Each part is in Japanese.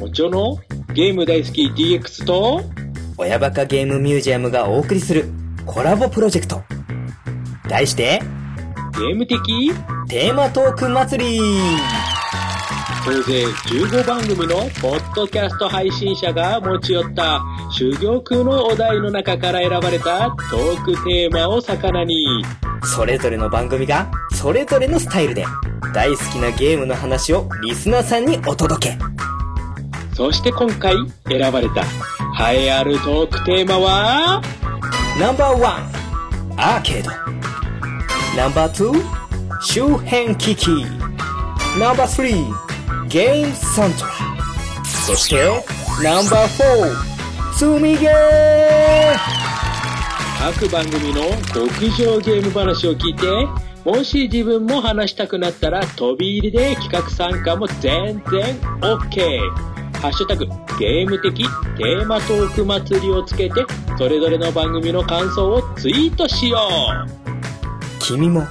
もちろのゲーム大好き DX と、親バカゲームミュージアムがお送りするコラボプロジェクト。題して、ゲーム的？テーマトーク祭り総勢15番組のポッドキャスト配信者が持ち寄った珠玉のお題の中から選ばれたトークテーマを魚に、それぞれの番組が、それぞれのスタイルで、大好きなゲームの話をリスナーさんにお届け。そして今回選ばれた栄えあるトークテーマは、ナンバーワン、アーケード。ナンバーツー、周辺機器。ナンバースリー、ゲームサントラ。そして、ナンバーフォー、積みゲー各番組の極上ゲーム話を聞いて、もし自分も話したくなったら飛び入りで企画参加も全然 OK。ハッシュタグゲーム的テーマトーク祭りをつけて、それぞれの番組の感想をツイートしよう。君も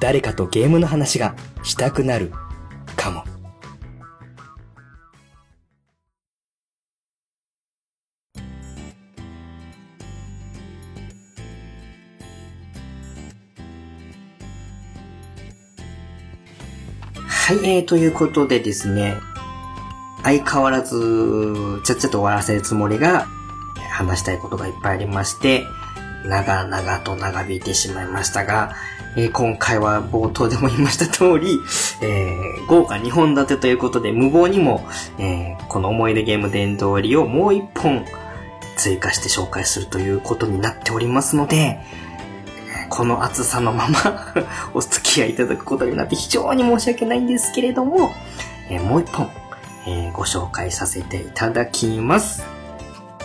誰かとゲームの話がしたくなるかも。はい、えー、ということでですね、相変わらず、ちゃっちゃと終わらせるつもりが、話したいことがいっぱいありまして、長々と長引いてしまいましたが、えー今回は冒頭でも言いました通り、えー豪華2本立てということで、無謀にも、えーこの思い出ゲーム殿堂入りをもう1本追加して紹介するということになっておりますので、この熱さのまま お付き合いいただくことになって非常に申し訳ないんですけれども、えもう1本、えーご紹介させていただきます。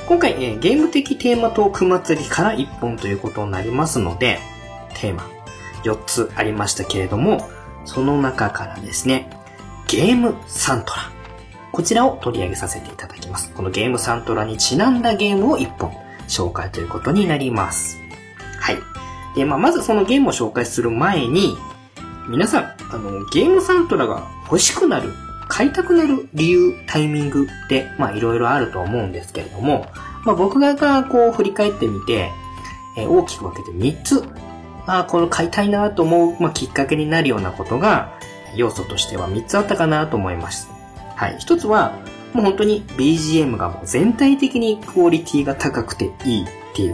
今回、えゲーム的テーマトーク祭りから1本ということになりますので、テーマ4つありましたけれども、その中からですね、ゲームサントラ。こちらを取り上げさせていただきます。このゲームサントラにちなんだゲームを1本紹介ということになります。はい。で、まあ、まずそのゲームを紹介する前に、皆さん、あの、ゲームサントラが欲しくなる、買いたくなる理由、タイミングって、まあ、いろいろあると思うんですけれども、まあ、僕がこう振り返ってみて、えー大きく分けて3つ、あーこれ買いたいなと思う、まあ、きっかけになるようなことが、要素としては3つあったかなと思います。はい。1つは、もう本当に BGM がもう全体的にクオリティが高くていいっていう、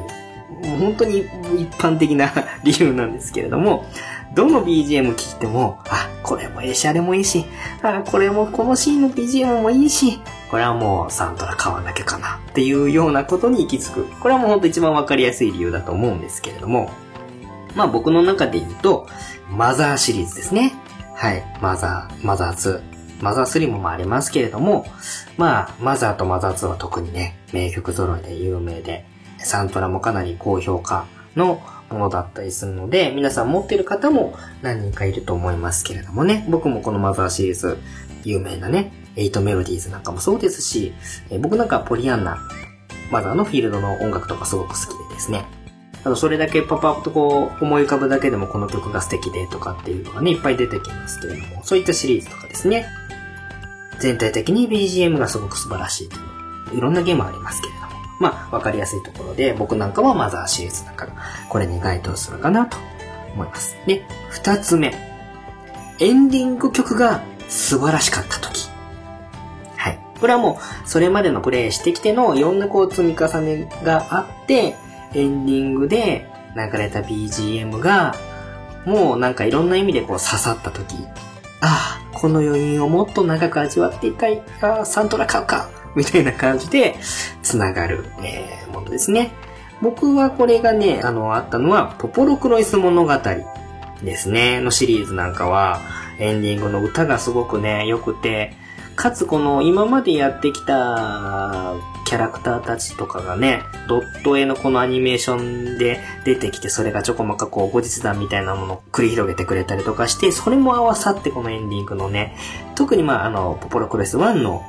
もう本当に一般的な 理由なんですけれども、どの BGM 聴いても、あ、これもいいし、あれもいいし、あ、これもこのシーンの BGM もいいし、これはもうサントラ買わなきゃかなっていうようなことに行き着く。これはもう本当一番わかりやすい理由だと思うんですけれども、まあ僕の中で言うと、マザーシリーズですね。はい。マザー、マザー2。マザー3もまあありますけれども、まあ、マザーとマザー2は特にね、名曲揃いで有名で、サントラもかなり高評価のものだったりするので、皆さん持ってる方も何人かいると思いますけれどもね、僕もこのマザーシリーズ、有名なね、エイトメロディーズなんかもそうですし、え僕なんかポリアンナ、マザーのフィールドの音楽とかすごく好きでですね、あの、それだけパパッとこう思い浮かぶだけでもこの曲が素敵でとかっていうのがね、いっぱい出てきますけれども、そういったシリーズとかですね。全体的に BGM がすごく素晴らしいという。いろんなゲームありますけれど。まあ、わかりやすいところで、僕なんかはマザーシリーズなんかが、これに該当するかなと思います。で、二つ目。エンディング曲が素晴らしかった時。はい。これはもう、それまでのプレイしてきてのいろんなこう積み重ねがあって、エンディングで流れた BGM が、もうなんかいろんな意味でこう刺さった時、ああ、この余韻をもっと長く味わっていたい、ああ、サントラ買うか、みたいな感じで、つながる、えーものですね。僕はこれがね、あの、あったのは、ポポロクロイス物語ですね、のシリーズなんかは、エンディングの歌がすごくね、良くて、かつこの今までやってきたキャラクターたちとかがね、ドット絵のこのアニメーションで出てきて、それがちょこまかこう後日談みたいなものを繰り広げてくれたりとかして、それも合わさってこのエンディングのね、特にまああの、ポポロクレス1の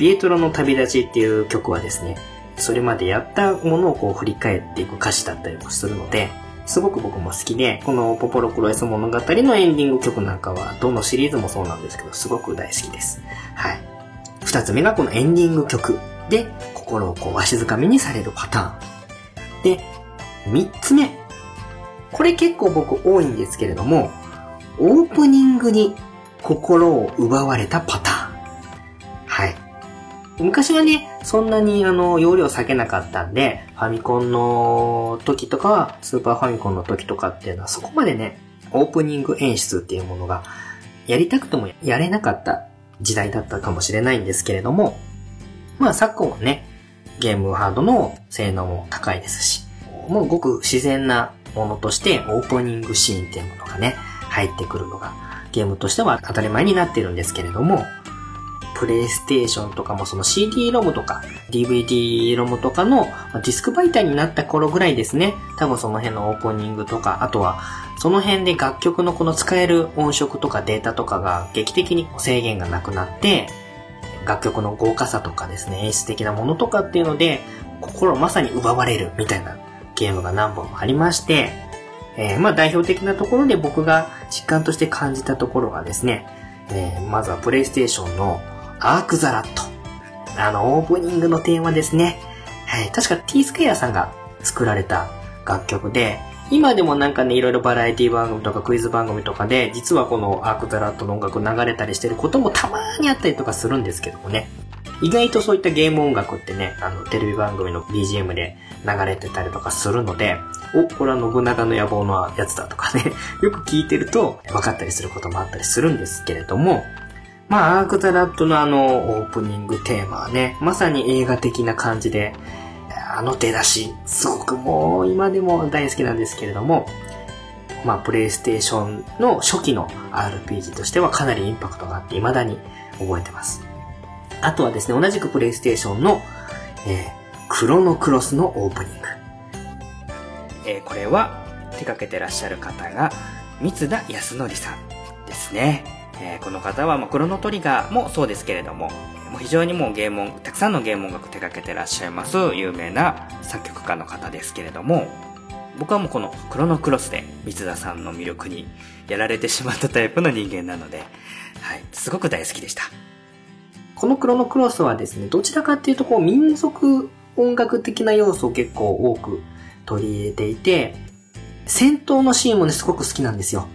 ピエトロの旅立ちっていう曲はですね、それまでやったものをこう振り返っていく歌詞だったりもするので、すごく僕も好きで、このポポロクロエス物語のエンディング曲なんかは、どのシリーズもそうなんですけど、すごく大好きです。はい。二つ目がこのエンディング曲で心をこうわしづかみにされるパターン。で、三つ目。これ結構僕多いんですけれども、オープニングに心を奪われたパターン。はい。昔はね、そんなにあの、容量避けなかったんで、ファミコンの時とか、スーパーファミコンの時とかっていうのはそこまでね、オープニング演出っていうものが、やりたくてもやれなかった時代だったかもしれないんですけれども、まあ昨今はね、ゲームハードの性能も高いですし、もうごく自然なものとしてオープニングシーンっていうものがね、入ってくるのがゲームとしては当たり前になってるんですけれども、プレイステーションとかもその CD ロムとか DVD ロムとかのディスク媒体になった頃ぐらいですね。多分その辺のオープニングとか、あとはその辺で楽曲のこの使える音色とかデータとかが劇的に制限がなくなって、楽曲の豪華さとかですね、演出的なものとかっていうので、心まさに奪われるみたいなゲームが何本もありまして、えー、まあ代表的なところで僕が実感として感じたところがですね、えー、まずはプレイステーションのアークザラット。あの、オープニングのテーマですね。はい。確か T スクエアさんが作られた楽曲で、今でもなんかね、いろいろバラエティ番組とかクイズ番組とかで、実はこのアークザラットの音楽流れたりしてることもたまーにあったりとかするんですけどもね。意外とそういったゲーム音楽ってね、あの、テレビ番組の BGM で流れてたりとかするので、お、これは信長の野望のやつだとかね、よく聞いてると分かったりすることもあったりするんですけれども、まあ、アークザラットのあの、オープニングテーマはね、まさに映画的な感じで、あの出だし、すごくもう今でも大好きなんですけれども、まあ、プレイステーションの初期の RPG としてはかなりインパクトがあって未だに覚えてます。あとはですね、同じくプレイステーションの、えー、クロノクロスのオープニング。えー、これは手掛けてらっしゃる方が三田康則さんですね。えー、この方は、まあ、クロノトリガーもそうですけれども、もう非常にもうゲームたくさんのゲーム音楽手掛けてらっしゃいます有名な作曲家の方ですけれども、僕はもうこのクロノクロスで三田さんの魅力にやられてしまったタイプの人間なので、はい、すごく大好きでした。このクロノクロスはですね、どちらかっていうとこう民族音楽的な要素を結構多く取り入れていて、戦闘のシーンもね、すごく好きなんですよ。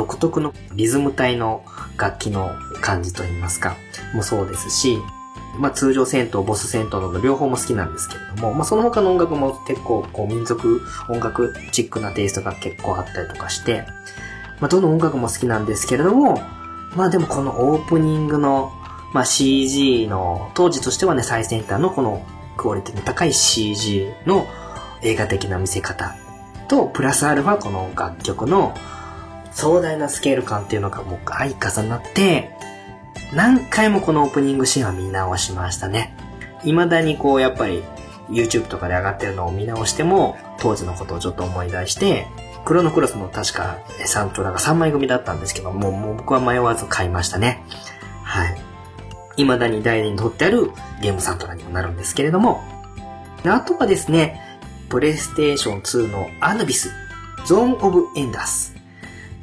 独特のリズム体の楽器の感じといいますか、もそうですし、まあ通常戦闘、ボス戦闘など両方も好きなんですけれども、まあその他の音楽も結構こう民族音楽チックなテイストが結構あったりとかして、まあどの音楽も好きなんですけれども、まあでもこのオープニングの、まあ CG の、当時としてはね最先端のこのクオリティの高い CG の映画的な見せ方と、プラスアルファこの楽曲の壮大なスケール感っていうのがもう相重なって、何回もこのオープニングシーンは見直しましたね。未だにこうやっぱり YouTube とかで上がってるのを見直しても当時のことをちょっと思い出して、クロノクロスも確かサントラが3枚組だったんですけども、もう僕は迷わず買いましたね。はい。未だに代理に取ってあるゲームサントラにもなるんですけれども、あとはですね、プレイステーション2のアヌビス、ゾーンオブエンダース。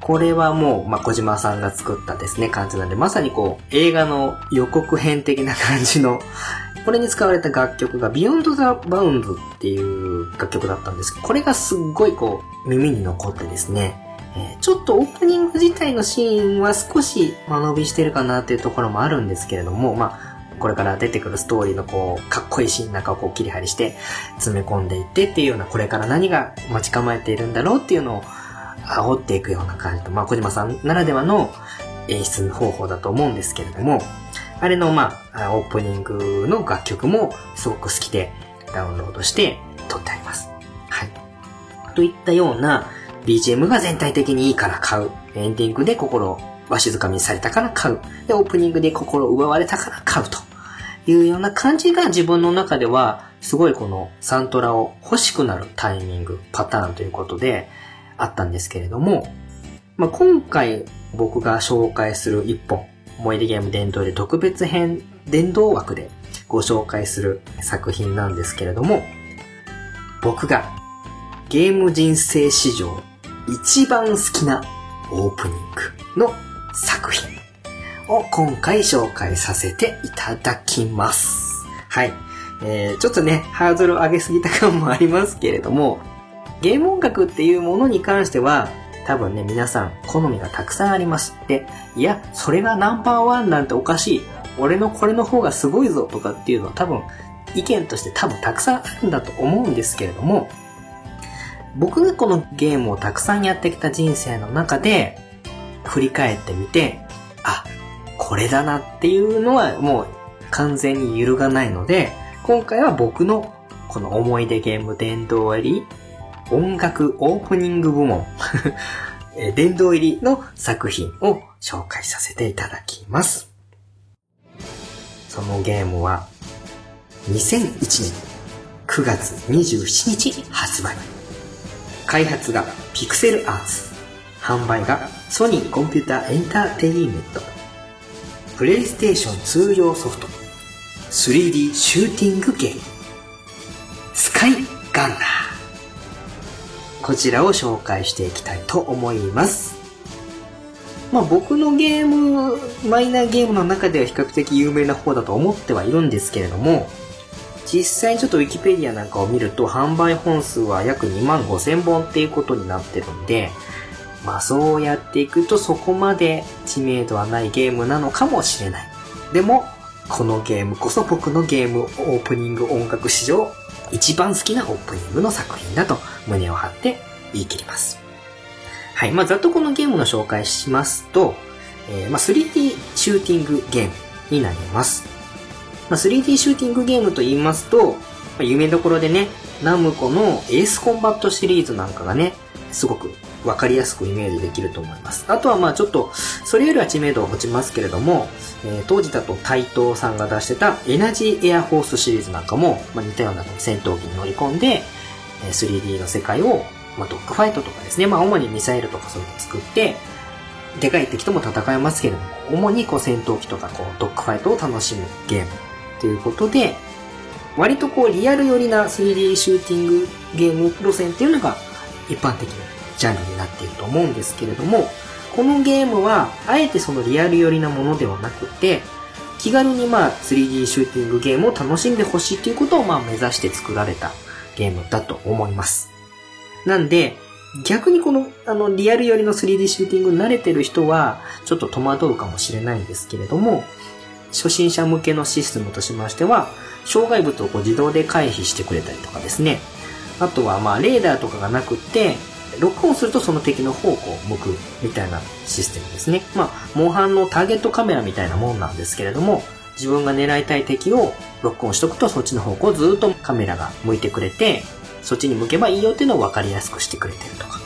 これはもう、まあ、小島さんが作ったですね、感じなんで、まさにこう、映画の予告編的な感じの、これに使われた楽曲が Beyond the Bound っていう楽曲だったんですけど、これがすっごいこう、耳に残ってですね、え、ちょっとオープニング自体のシーンは少し間延びしてるかなっていうところもあるんですけれども、まあ、これから出てくるストーリーのこう、かっこいいシーンの中をこう切り張りして詰め込んでいってっていうような、これから何が待ち構えているんだろうっていうのを煽っていくような感じと、まあ、小島さんならではの演出方法だと思うんですけれども、あれの、まあ、オープニングの楽曲もすごく好きでダウンロードして撮ってあります。はい。といったような BGM が全体的にいいから買う。エンディングで心をわしづかみされたから買う。で、オープニングで心を奪われたから買うというような感じが自分の中ではすごいこのサントラを欲しくなるタイミング、パターンということで、あったんですけれども、まあ、今回僕が紹介する一本、思い出ゲーム伝統で特別編伝道枠でご紹介する作品なんですけれども、僕がゲーム人生史上一番好きなオープニングの作品。を今回紹介させていただきます。はい。えー、ちょっとね、ハードルを上げすぎた感もありますけれども、ゲーム音楽っていうものに関しては、多分ね、皆さん好みがたくさんあります。で、いや、それがナンバーワンなんておかしい。俺のこれの方がすごいぞとかっていうのは多分、意見として多分たくさんあるんだと思うんですけれども、僕がこのゲームをたくさんやってきた人生の中で、振り返ってみて、あ、これだなっていうのはもう完全に揺るがないので、今回は僕のこの思い出ゲーム殿堂入り音楽オープニング部門 え殿堂入りの作品を紹介させていただきます。そのゲームは2001年9月27日発売。開発がピクセルアーツ。販売がソニーコンピューターエンターテインメント。プレイステーション通用ソフト。3D シューティングゲーム。スカイガンナー。こちらを紹介していきたいと思います。まあ僕のゲーム、マイナーゲームの中では比較的有名な方だと思ってはいるんですけれども、実際ちょっとウィキペディアなんかを見ると販売本数は約2万5千本っていうことになってるんで、まあそうやっていくとそこまで知名度はないゲームなのかもしれない。でも、このゲームこそ僕のゲームオープニング音楽史上一番好きなオープニングの作品だと胸を張って言い切ります。はい。まあざっとこのゲームの紹介しますと、えーまあ 3D シューティングゲームになります。まあ、3D シューティングゲームと言いますと、まあ、有名どころでね、ナムコのエースコンバットシリーズなんかがね、すごくわかりやすくイメージできると思います。あとはまあちょっと、それよりは知名度は落ちますけれども、えー当時だとタイトーさんが出してたエナジーエアフォースシリーズなんかも、まあ、似たような戦闘機に乗り込んで、3D の世界を、まあ、ドッグファイトとかですね、まあ主にミサイルとかそういうのを使って、でかい敵とも戦えますけれども、主にこう戦闘機とかこうドッグファイトを楽しむゲームということで、割とこうリアル寄りな 3D シューティングゲーム路線っていうのが一般的なジャンルになっていると思うんですけれども、このゲームはあえてそのリアル寄りなものではなくて、気軽にまあ 3D シューティングゲームを楽しんでほしいということをまあ目指して作られたゲームだと思います。なんで、逆にこの、あの、リアル寄りの 3D シューティングに慣れてる人は、ちょっと戸惑うかもしれないんですけれども、初心者向けのシステムとしましては、障害物をこう自動で回避してくれたりとかですね。あとは、まあ、レーダーとかがなくって、ロックオンするとその敵の方向を向くみたいなシステムですね。まあ、モンハンのターゲットカメラみたいなもんなんですけれども、自分が狙いたい敵をロックオンしとくとそっちの方向をずっとカメラが向いてくれて、そっちに向けばいいよっていうのを分かりやすくしてくれてるとか。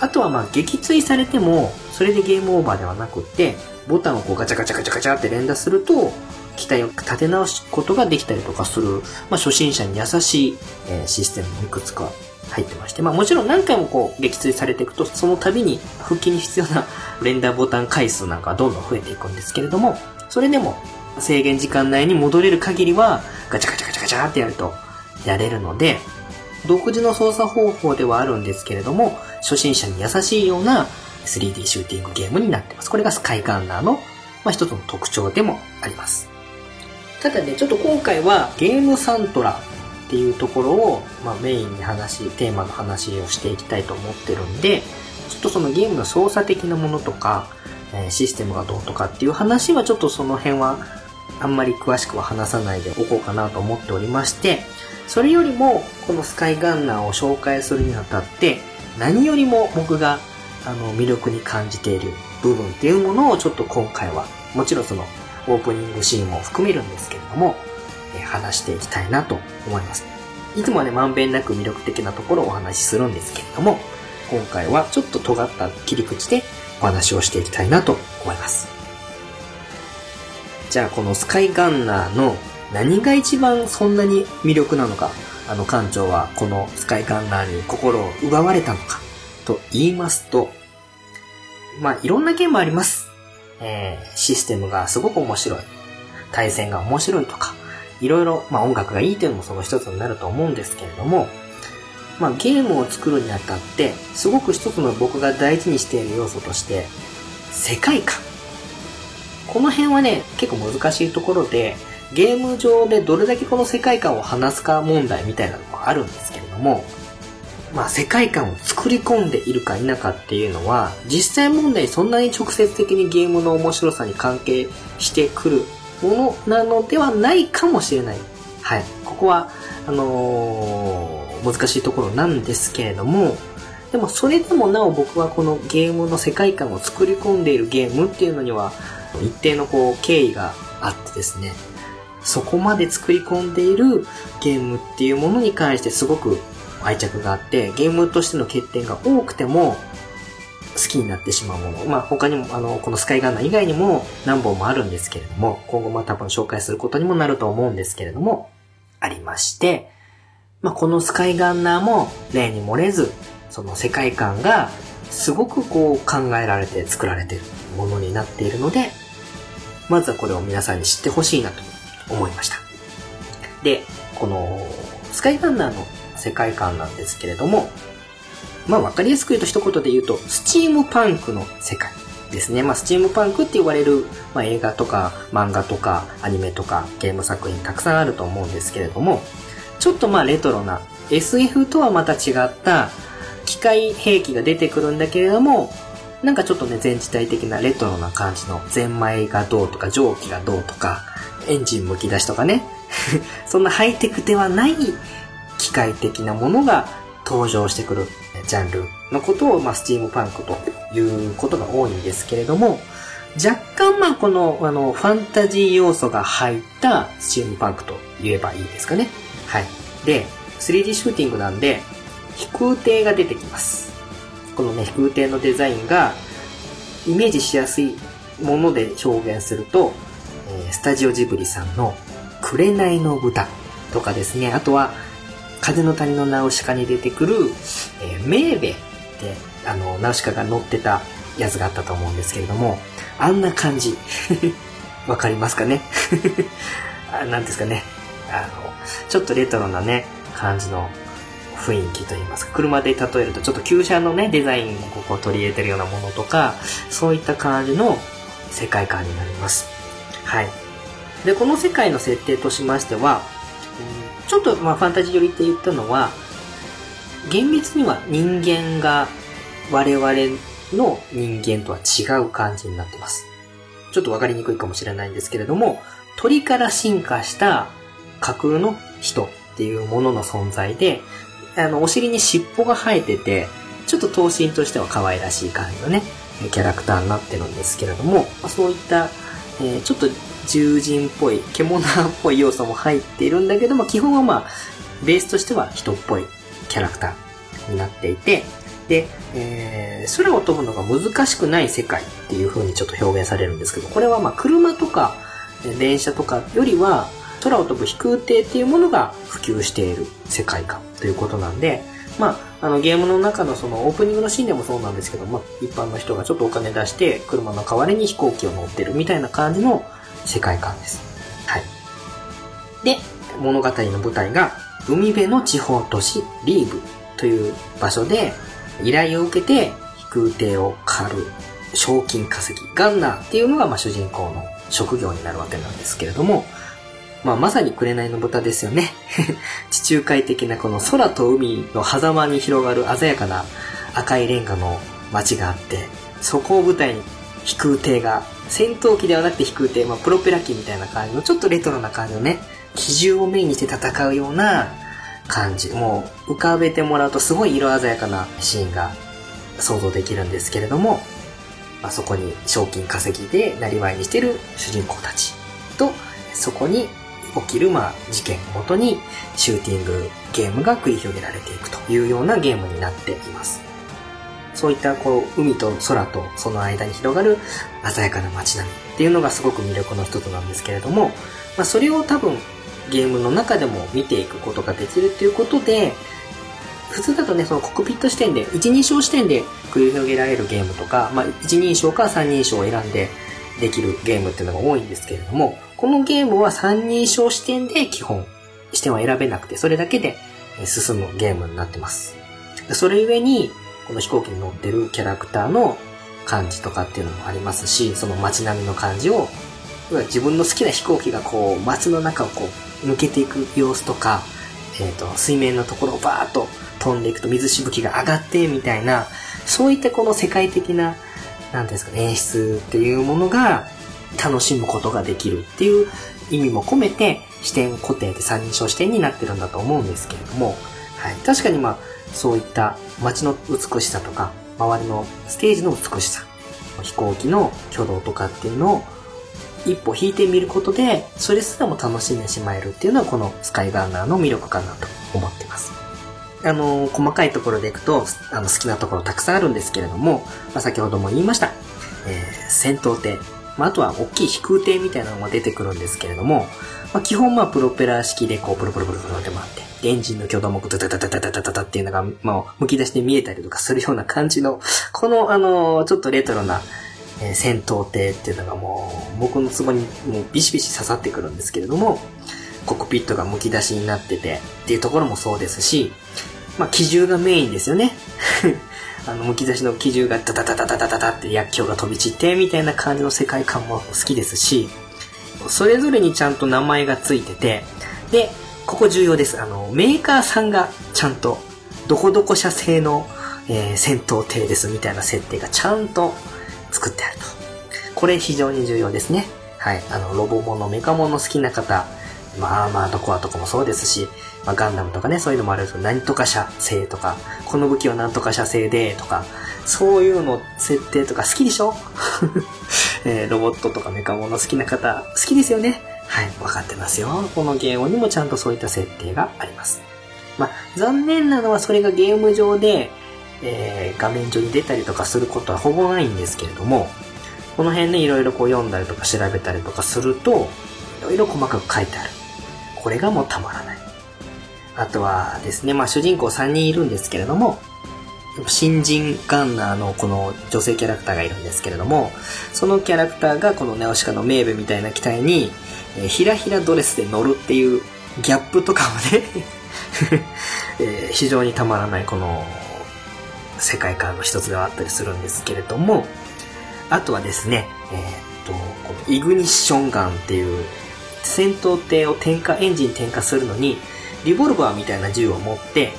あとはまあ撃墜されても、それでゲームオーバーではなくって、ボタンをこうガチャガチャガチャガチャって連打すると、機体を立て直すことができたりとかする、まあ初心者に優しい、えシステムもいくつか入ってまして、まあもちろん何回もこう撃墜されていくと、その度に復帰に必要な連打ボタン回数なんかはどんどん増えていくんですけれども、それでも制限時間内に戻れる限りは、ガチャガチャガチャガチャってやるとやれるので、独自の操作方法ではあるんですけれども、初心者に優しいような 3D シューティングゲームになってます。これがスカイガンナーの、まあ、一つの特徴でもあります。ただね、ちょっと今回はゲームサントラっていうところを、まあ、メインに話、テーマの話をしていきたいと思ってるんで、ちょっとそのゲームの操作的なものとか、えシステムがどうとかっていう話はちょっとその辺はあんまり詳しくは話さないでおこうかなと思っておりまして、それよりも、このスカイガンナーを紹介するにあたって、何よりも僕が、あの、魅力に感じている部分っていうものをちょっと今回は、もちろんその、オープニングシーンも含めるんですけれども、え話していきたいなと思います。いつもはね、まんべんなく魅力的なところをお話しするんですけれども、今回はちょっと尖った切り口でお話をしていきたいなと思います。じゃあこのスカイガンナーの何が一番そんなに魅力なのか、あの館長はこのスカイガンナーに心を奪われたのか、と言いますと、まあいろんなゲームあります。えー、システムがすごく面白い。対戦が面白いとか、いろいろ、まあ音楽がいいというのもその一つになると思うんですけれども、まあゲームを作るにあたって、すごく一つの僕が大事にしている要素として、世界観。この辺はね、結構難しいところで、ゲーム上でどれだけこの世界観を話すか問題みたいなのもあるんですけれども、まあ世界観を作り込んでいるか否かっていうのは、実際問題そんなに直接的にゲームの面白さに関係してくるものなのではないかもしれない。はい。ここは、あのー、難しいところなんですけれども、でもそれでもなお僕はこのゲームの世界観を作り込んでいるゲームっていうのには、一定のこう経緯があってですね、そこまで作り込んでいるゲームっていうものに関してすごく愛着があって、ゲームとしての欠点が多くても、好きになってしまうもの。まあ、他にも、あの、このスカイガンナー以外にも何本もあるんですけれども、今後も多分紹介することにもなると思うんですけれども、ありまして、まあ、このスカイガンナーも例に漏れず、その世界観がすごくこう考えられて作られてるものになっているので、まずはこれを皆さんに知ってほしいなと思いました。で、このスカイガンナーの世界観なんですけれども、まあわかりやすく言うと一言で言うと、スチームパンクの世界ですね。まあスチームパンクって言われる、まあ、映画とか漫画とかアニメとかゲーム作品たくさんあると思うんですけれども、ちょっとまあレトロな SF とはまた違った機械兵器が出てくるんだけれども、なんかちょっとね、前時代的なレトロな感じの、ゼンマイがどうとか、蒸気がどうとか、エンジン剥き出しとかね。そんなハイテクではない機械的なものが登場してくるジャンルのことを、まあ、スチームパンクということが多いんですけれども、若干まあこの、あの、ファンタジー要素が入ったスチームパンクと言えばいいですかね。はい。で、3D シューティングなんで、飛空艇が出てきます。このね、飛空艇のデザインが、イメージしやすいもので表現すると、え、スタジオジブリさんの紅の豚とかですね、あとは、風の谷のナウシカに出てくる、えー、メーベって、あの、ナウシカが乗ってたやつがあったと思うんですけれども、あんな感じ。わかりますかね？なんですかね？あの、ちょっとレトロなね、感じの雰囲気といいますか、車で例えるとちょっと旧車のね、デザインをこう取り入れてるようなものとか、そういった感じの世界観になります。はい。で、この世界の設定としましては、ちょっとまあファンタジー寄りって言ったのは、厳密には人間が我々の人間とは違う感じになってます。ちょっとわかりにくいかもしれないんですけれども、鳥から進化した架空の人っていうものの存在で、あの、お尻に尻尾が生えてて、ちょっと頭身としては可愛らしい感じのね、キャラクターになってるんですけれども、そういった、えー、ちょっと獣人っぽい、獣っぽい要素も入っているんだけども、基本はまあ、ベースとしては人っぽいキャラクターになっていて、で、えー、空を飛ぶのが難しくない世界っていう風にちょっと表現されるんですけど、これはまあ車とか電車とかよりは空を飛ぶ飛空艇っていうものが普及している世界観。ということなんで、まあ、あのゲームの中のそのオープニングのシーンでもそうなんですけども、一般の人がちょっとお金出して車の代わりに飛行機を乗ってるみたいな感じの世界観です。はい。で、物語の舞台が海辺の地方都市リーブという場所で依頼を受けて飛空艇を狩る賞金稼ぎ、ガンナーっていうのがまあ主人公の職業になるわけなんですけれども、まあ、まさに紅の豚ですよね。地中海的なこの空と海の狭間に広がる鮮やかな赤いレンガの街があって、そこを舞台に飛空艇が、戦闘機ではなくて飛空艇、まあ、プロペラ機みたいな感じの、ちょっとレトロな感じのね、機銃をメインにして戦うような感じ。もう浮かべてもらうとすごい色鮮やかなシーンが想像できるんですけれども、まあ、そこに賞金稼ぎでなりわいにしてる主人公たちと、そこに起きる、まあ、事件をもとに、シューティングゲームが繰り広げられていくというようなゲームになっています。そういった、こう、海と空とその間に広がる鮮やかな街並みっていうのがすごく魅力の一つなんですけれども、まあ、それを多分、ゲームの中でも見ていくことができるということで、普通だとね、そのコックピット視点で、一人称視点で繰り広げられるゲームとか、まあ、一人称か三人称を選んでできるゲームっていうのが多いんですけれども、このゲームは三人称視点で基本、視点は選べなくて、それだけで進むゲームになってます。それゆえに、この飛行機に乗ってるキャラクターの感じとかっていうのもありますし、その街並みの感じを、自分の好きな飛行機がこう街の中をこう抜けていく様子とか、えっ、ー、と、水面のところをバーッと飛んでいくと水しぶきが上がってみたいな、そういったこの世界的な、なんですかね、演出っていうものが楽しむことができるっていう意味も込めて視点固定で三人称視点になってるんだと思うんですけれども、はい。確かにまあ、そういった街の美しさとか、周りのステージの美しさ、飛行機の挙動とかっていうのを一歩引いてみることで、それすらも楽しんでしまえるっていうのはこのスカイガンナーの魅力かなと思ってます。あの、細かいところでいくと、あの、好きなところたくさんあるんですけれども、まあ、先ほども言いました、えー、戦闘艇、まあ、あとは大きい飛空艇みたいなのも出てくるんですけれども、まあ、基本まあプロペラ式でこうプルプルプルプルって回って、エンジンの挙動もタタタタタタタタっていうのが、まあ、剥き出して見えたりとかするような感じの、このあの、ちょっとレトロな、え、戦闘艇っていうのがもう、僕のツボにもうビシビシ刺さってくるんですけれども、コックピットが剥き出しになっててっていうところもそうですし、まあ、機銃がメインですよね。あの、剥き出しの機銃がダダダダダダダって薬莢が飛び散ってみたいな感じの世界観も好きですし、それぞれにちゃんと名前がついてて、で、ここ重要です。あの、メーカーさんがちゃんと、どこどこ社製の、えー、戦闘艇ですみたいな設定がちゃんと作ってあると。これ非常に重要ですね。はい。あの、ロボモノ、メカモノ好きな方、まあまあ、どこはとこもそうですし、まあ、ガンダムとかね、そういうのもあるんですけど、何とか社製とか、この武器は何とか社製で、とか、そういうの設定とか好きでしょ？えー、ロボットとかメカモノ好きな方、好きですよね？はい、わかってますよ。このゲームにもちゃんとそういった設定があります。まあ、残念なのはそれがゲーム上で、えー、画面上に出たりとかすることはほぼないんですけれども、この辺ね、いろいろこう読んだりとか調べたりとかすると、いろいろ細かく書いてある。これがもうたまらない。あとはですね、まあ主人公3人いるんですけれども、新人ガンナーのこの女性キャラクターがいるんですけれども、そのキャラクターがこのネオシカのメーベみたいな機体に、えー、ひらひらドレスで乗るっていうギャップとかもね えー、非常にたまらないこの世界観の一つではあったりするんですけれども、あとはですね、えー、っと、このイグニッションガンっていう戦闘艇を点火、エンジン点火するのに、リボルバーみたいな銃を持って、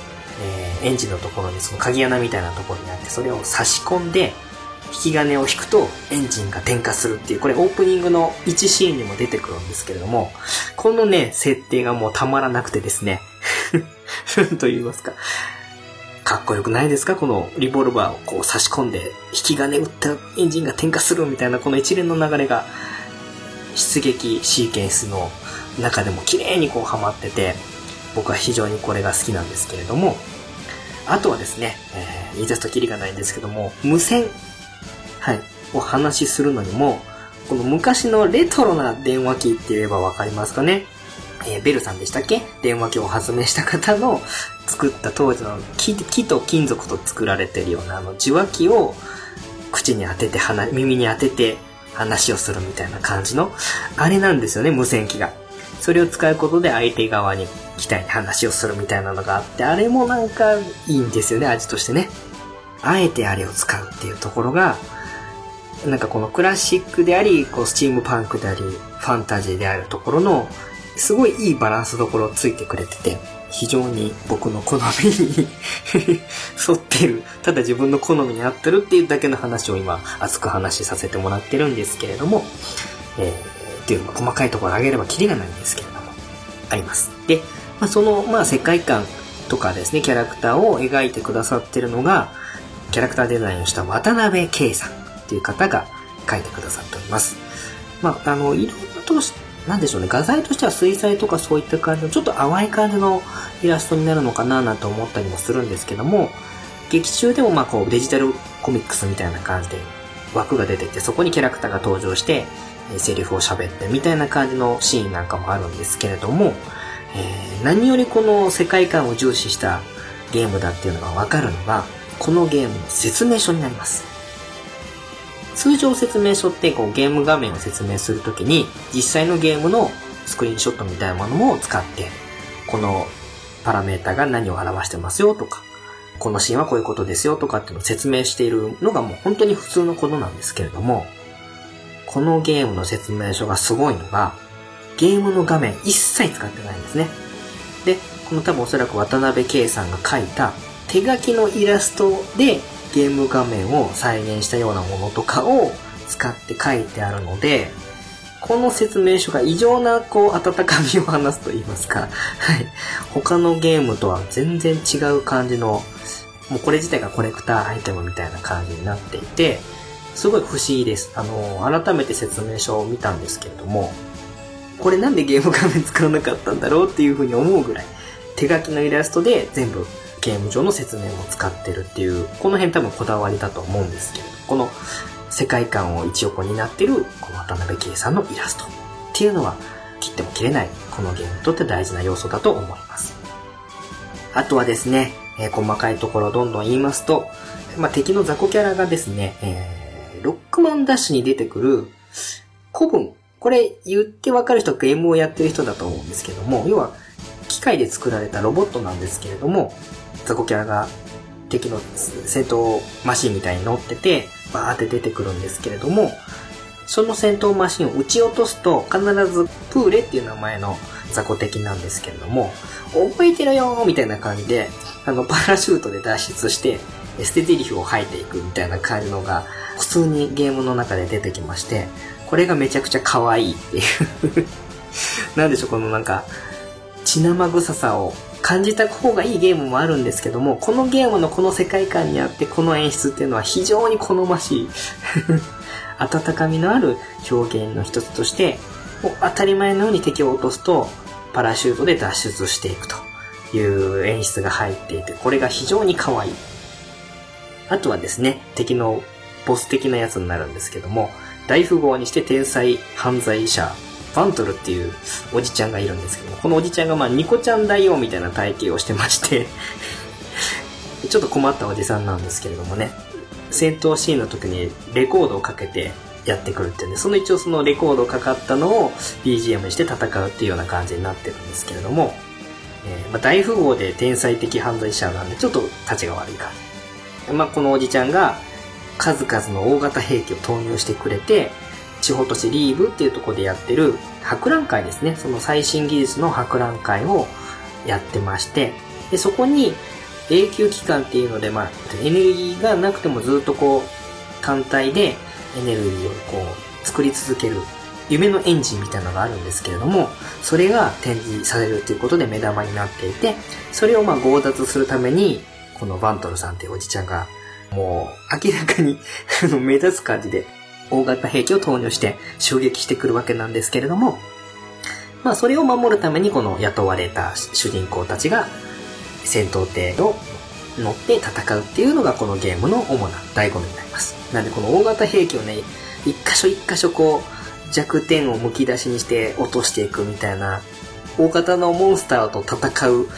えー、エンジンのところにその鍵穴みたいなところにあって、それを差し込んで、引き金を引くとエンジンが点火するっていう、これオープニングの1シーンにも出てくるんですけれども、このね、設定がもうたまらなくてですね、と言いますか、かっこよくないですか？このリボルバーをこう差し込んで、引き金打ったエンジンが点火するみたいなこの一連の流れが、出撃シーケンスの中でも綺麗にこうハマってて、僕は非常にこれが好きなんですけれども、あとはですね、えー、言い出すとキリがないんですけども、無線、はい、お話しするのにも、この昔のレトロな電話機って言えばわかりますかね？えー、ベルさんでしたっけ？電話機を発明した方の作った当時の木木と金属と作られてるようなあの受話器を口に当てて鼻、耳に当てて話をするみたいな感じの、あれなんですよね、無線機が。それを使うことで相手側に期待に話をするみたいなのがあって、あれもなんかいいんですよね、味としてね。あえてあれを使うっていうところが、なんかこのクラシックであり、こうスチームパンクであり、ファンタジーであるところの、すごいいいバランスどころをついてくれてて、非常に僕の好みに 沿ってる、ただ自分の好みに合ってるっていうだけの話を今、熱く話しさせてもらってるんですけれども、えー、っていう細かいところを挙げればキリがないんですけれども、あります。で、まあ、その、まあ、世界観とかですね、キャラクターを描いてくださってるのが、キャラクターデザインをした渡辺圭さんっていう方が書いてくださっております。まあ、あの、色とし、なんでしょうね、画材としては水彩とかそういった感じの、ちょっと淡い感じのイラストになるのかななんて思ったりもするんですけども、劇中でもまあこうデジタルコミックスみたいな感じで枠が出てきて、そこにキャラクターが登場して、セリフを喋ってみたいな感じのシーンなんかもあるんですけれども、えー、何よりこの世界観を重視したゲームだっていうのがわかるのが、このゲームの説明書になります。通常説明書ってこうゲーム画面を説明するときに実際のゲームのスクリーンショットみたいなものを使ってこのパラメータが何を表してますよとかこのシーンはこういうことですよとかっていうのを説明しているのがもう本当に普通のことなんですけれども、このゲームの説明書がすごいのが、ゲームの画面一切使ってないんですね。で、この多分おそらく渡辺圭さんが描いた手書きのイラストでゲーム画面を再現したようなものとかを使って書いてあるので、この説明書が異常なこう温かみを話すと言いますか、はい。他のゲームとは全然違う感じの、もうこれ自体がコレクターアイテムみたいな感じになっていて、すごい不思議です。あの、改めて説明書を見たんですけれども、これなんでゲーム画面使わなかったんだろうっていうふうに思うぐらい、手書きのイラストで全部ゲーム上の説明も使ってるっていう、この辺多分こだわりだと思うんですけれど、この世界観を一横になってる、この渡辺圭さんのイラストっていうのは、切っても切れない、このゲームにとって大事な要素だと思います。あとはですね、えー、細かいところをどんどん言いますと、まあ、敵の雑魚キャラがですね、えー、ロックマンダッシュに出てくる古文。これ言ってわかる人ゲームをやってる人だと思うんですけども、要は機械で作られたロボットなんですけれども、雑魚キャラが敵の戦闘マシンみたいに乗ってて、バーって出てくるんですけれども、その戦闘マシンを撃ち落とすと、必ずプーレっていう名前の雑魚敵なんですけれども、覚えてるよみたいな感じで、あの、パラシュートで脱出して、捨て台詞を吐いていくみたいな感じのが、普通にゲームの中で出てきまして、これがめちゃくちゃ可愛いっていう。なんでしょう、このなんか、血生臭さを感じた方がいいゲームもあるんですけども、このゲームのこの世界観にあってこの演出っていうのは非常に好ましい 温かみのある表現の一つとして、もう当たり前のように敵を落とすと、パラシュートで脱出していくという演出が入っていて、これが非常に可愛い。あとはですね、敵のボス的なやつになるんですけども、大富豪にして天才犯罪者バントルっていうおじちゃんがいるんですけど、このおじちゃんがまあニコちゃん大王みたいな体型をしてまして ちょっと困ったおじさんなんですけれどもね、戦闘シーンの時にレコードをかけてやってくるっていうんで、その一応そのレコードかかったのを BGM にして戦うっていうような感じになってるんですけれども、えー、まあ、大富豪で天才的犯罪者なんでちょっと立ちが悪い感じ。まあ、このおじちゃんが数々の大型兵器を投入してくれて、地方都市リーブっていうところでやってる博覧会ですね。その最新技術の博覧会をやってまして、で、そこに永久期間っていうので、まあ、エネルギーがなくてもずっとこう、単体でエネルギーをこう、作り続ける夢のエンジンみたいなのがあるんですけれども、それが展示されるということで目玉になっていて、それをまあ強奪するために、このバントルさんっていうおじちゃんが、もう明らかに目立つ感じで大型兵器を投入して襲撃してくるわけなんですけれども、まあそれを守るためにこの雇われた主人公たちが戦闘艇を乗って戦うっていうのがこのゲームの主な醍醐味になります。なんでこの大型兵器をね、一箇所一箇所こう弱点を剥き出しにして落としていくみたいな大型のモンスターと戦う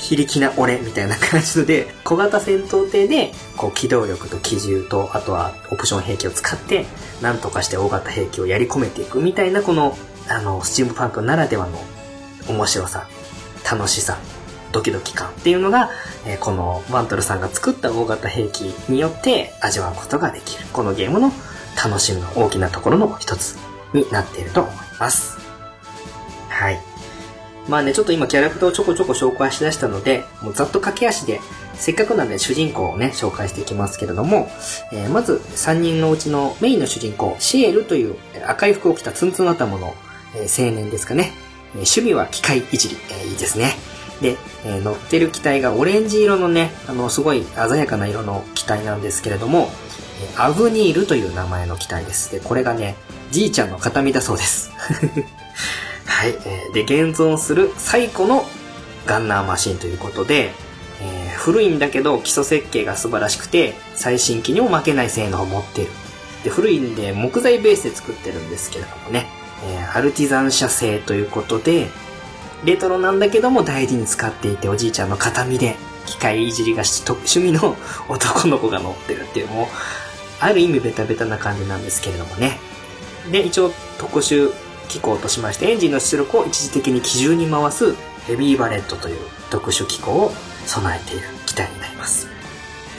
非力な俺みたいな感じで、小型戦闘艇で、こう機動力と機銃と、あとはオプション兵器を使って、なんとかして大型兵器をやり込めていくみたいな、この、あの、スチームパンクならではの面白さ、楽しさ、ドキドキ感っていうのが、えー、このワントルさんが作った大型兵器によって味わうことができる。このゲームの楽しみの大きなところの一つになっていると思います。はい。まあね、ちょっと今キャラクターをちょこちょこ紹介しだしたので、もうざっと駆け足で、せっかくなんで主人公をね、紹介していきますけれども、えー、まず3人のうちのメインの主人公、シエルという赤い服を着たツンツン頭の、えー、青年ですかね。えー、趣味は機械いじり、え、いいですね。で、え、乗ってる機体がオレンジ色のね、あの、すごい鮮やかな色の機体なんですけれども、アブニールという名前の機体です。で、これがね、じいちゃんの形見だそうです。はい。で、現存する最古のガンナーマシンということで、えー、古いんだけど基礎設計が素晴らしくて、最新機にも負けない性能を持っている。で、古いんで木材ベースで作ってるんですけれどもね、えー、アルティザン社製ということで、レトロなんだけども大事に使っていておじいちゃんの形見で機械いじりが趣味の男の子が乗ってるっていうもう、ある意味ベタベタな感じなんですけれどもね。で、一応特殊機構としまして、エンジンの出力を一時的に機銃に回すヘビーバレットという特殊機構を備えている機体になります。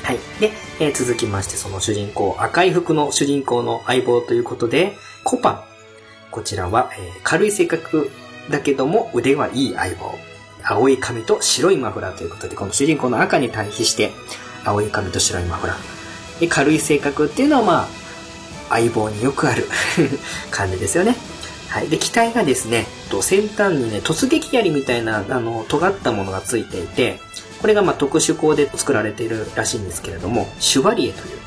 はい。で、えー続きまして、その主人公、赤い服の主人公の相棒ということで、コパン。こちらは、えー軽い性格だけども腕はいい相棒。青い髪と白いマフラーということで、この主人公の赤に対比して、青い髪と白いマフラー。で、軽い性格っていうのはまあ、相棒によくある 感じですよね。はい。で、機体がですね、先端にね、突撃槍みたいな、あの、尖ったものがついていて、これがまあ特殊鋼で作られているらしいんですけれども、シュバリエという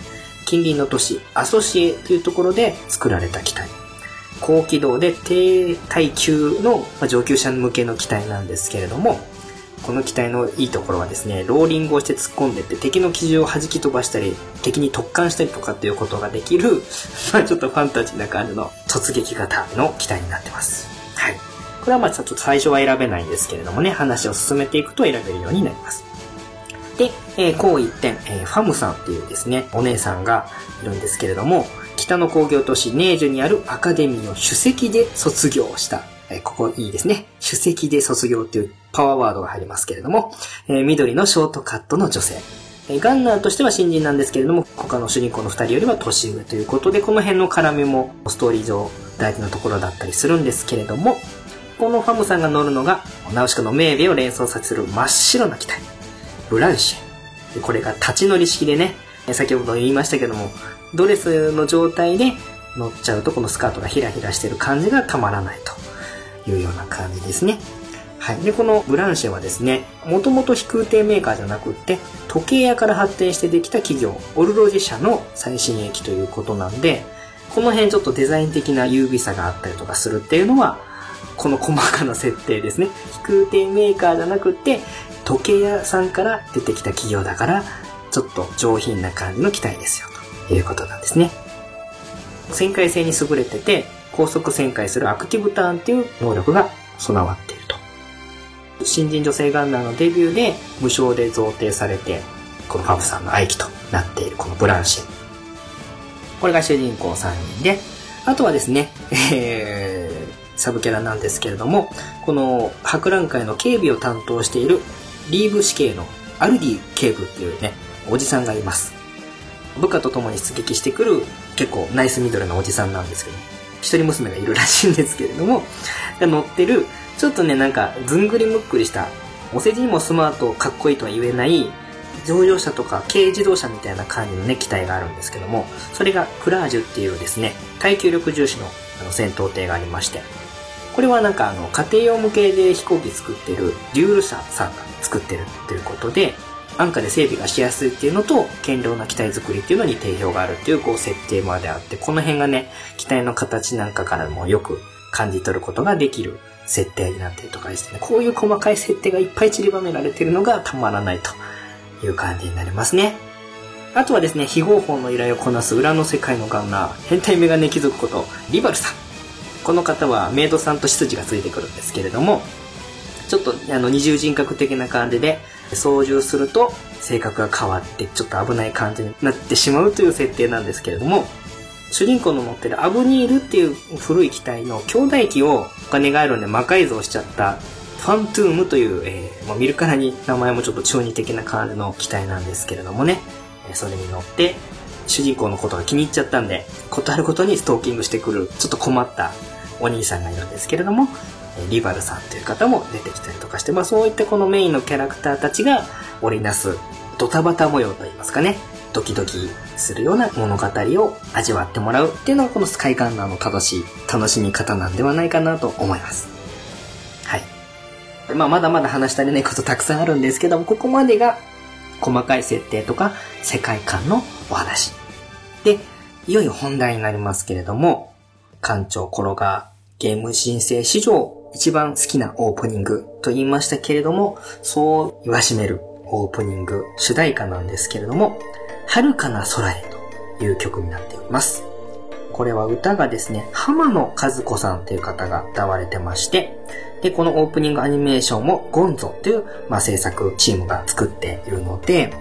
近隣の都市、アソシエというところで作られた機体。高機動で低耐久の上級者向けの機体なんですけれども、この機体のいいところはですね、ローリングをして突っ込んでって敵の機銃を弾き飛ばしたり、敵に突貫したりとかっていうことができる、まあちょっとファンタジーな感じの突撃型の機体になってます。はい。これはまあちょっと最初は選べないんですけれどもね、話を進めていくと選べるようになります。で、えー、こう一点、えーファムさんっていうですね、お姉さんがいるんですけれども、北の工業都市ネージュにあるアカデミーを首席で卒業した。えここいいですね。首席で卒業っていうパワーワードが入りますけれども、え緑のショートカットの女性。えガンナーとしては新人なんですけれども、他の主人公の二人よりは年上ということで、この辺の絡みもストーリー上大事なところだったりするんですけれども、このファムさんが乗るのが、ナウシカの名ーを連想させる真っ白な機体。ブランシェ。これが立ち乗り式でね、先ほど言いましたけども、ドレスの状態で乗っちゃうとこのスカートがヒラヒラしてる感じがたまらないというような感じですね。はい。で、このブランシェはですね、もともと飛空艇メーカーじゃなくって、時計屋から発展してできた企業、オルロジ社の最新鋭機ということなんで、この辺ちょっとデザイン的な優美さがあったりとかするっていうのは、この細かな設定ですね。飛空艇メーカーじゃなくって、時計屋さんから出てきた企業だから、ちょっと上品な感じの機体ですよ、ということなんですね。旋回性に優れてて、高速旋回するアクティブターンっていう能力が備わっていると。新人女性ガンナーのデビューで無償で贈呈されて、このファブさんの愛機となっているこのブランシェ。これが主人公3人で、あとはですね、えー、サブキャラなんですけれども、この博覧会の警備を担当しているリーブ死刑のアルディ警部っていうね、おじさんがいます。部下と共に出撃してくる結構ナイスミドルなおじさんなんですけど、一人娘がいるらしいんですけれども、が乗ってる、ちょっとね、なんかずんぐりむっくりした、お世辞にもスマートかっこいいとは言えない、乗用車とか軽自動車みたいな感じのね、機体があるんですけども、それがクラージュっていうですね、耐久力重視のあの戦闘艇がありまして、これはなんかあの、家庭用向けで飛行機作ってるデュール社さんが作ってるっていうことで、安価で整備がしやすいっていうのと、堅牢な機体作りっていうのに定評があるっていうこう設定まであって、この辺がね、機体の形なんかからもよく感じ取ることができる設定になってるとかですね、こういう細かい設定がいっぱい散りばめられてるのがたまらないという感じになりますね。あとはですね、非合法の依頼をこなす裏の世界のガンナー、変態メガネ貴族こと、リバルさん。この方はメイドさんと執事がついてくるんですけれども、ちょっとあの二重人格的な感じで操縦すると性格が変わってちょっと危ない感じになってしまうという設定なんですけれども、主人公の乗ってるアブニールっていう古い機体の兄弟機をお金があるんで魔改造しちゃったファントゥームという、えーまあ見るからに名前もちょっと中二的な感じの機体なんですけれどもね、それに乗って主人公のことが気に入っちゃったんで、ことあることにストーキングしてくるちょっと困ったお兄さんがいるんですけれども、リバルさんという方も出てきたりとかして、まあそういったこのメインのキャラクターたちが織りなすドタバタ模様といいますかね、ドキドキするような物語を味わってもらうっていうのがこのスカイガンナーの正しい楽しみ方なんではないかなと思います。はい。まあまだまだ話し足りないことたくさんあるんですけども、ここまでが細かい設定とか世界観のお話。で、いよいよ本題になりますけれども、館長コロがゲーム申請史上一番好きなオープニングと言いましたけれども、そう言わしめるオープニング主題歌なんですけれども、遥かな空へという曲になっております。これは歌がですね、浜野和子さんという方が歌われてまして、で、このオープニングアニメーションもゴンゾという、まあ、制作チームが作っているので、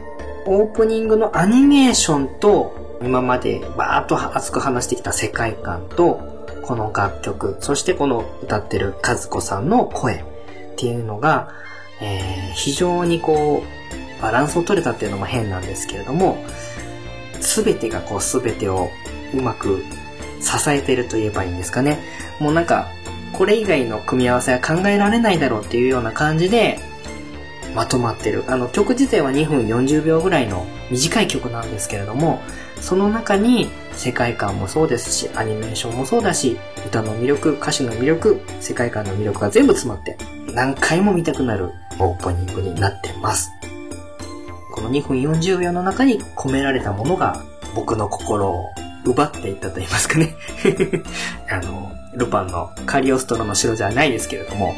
オープニングのアニメーションと、今までバーッと熱く話してきた世界観と、この楽曲、そしてこの歌ってる和子さんの声っていうのが、えー非常にこう、バランスを取れたっていうのも変なんですけれども、すべてがこうすべてをうまく支えてると言えばいいんですかね。もうなんか、これ以外の組み合わせは考えられないだろうっていうような感じで、まとまってる。あの、曲自体は2分40秒ぐらいの短い曲なんですけれども、その中に世界観もそうですし、アニメーションもそうだし、歌の魅力、歌詞の魅力、世界観の魅力が全部詰まって、何回も見たくなるオープニングになってます。この2分40秒の中に込められたものが僕の心を奪っていったと言いますかね あの、ルパンのカリオストロの城じゃないですけれども、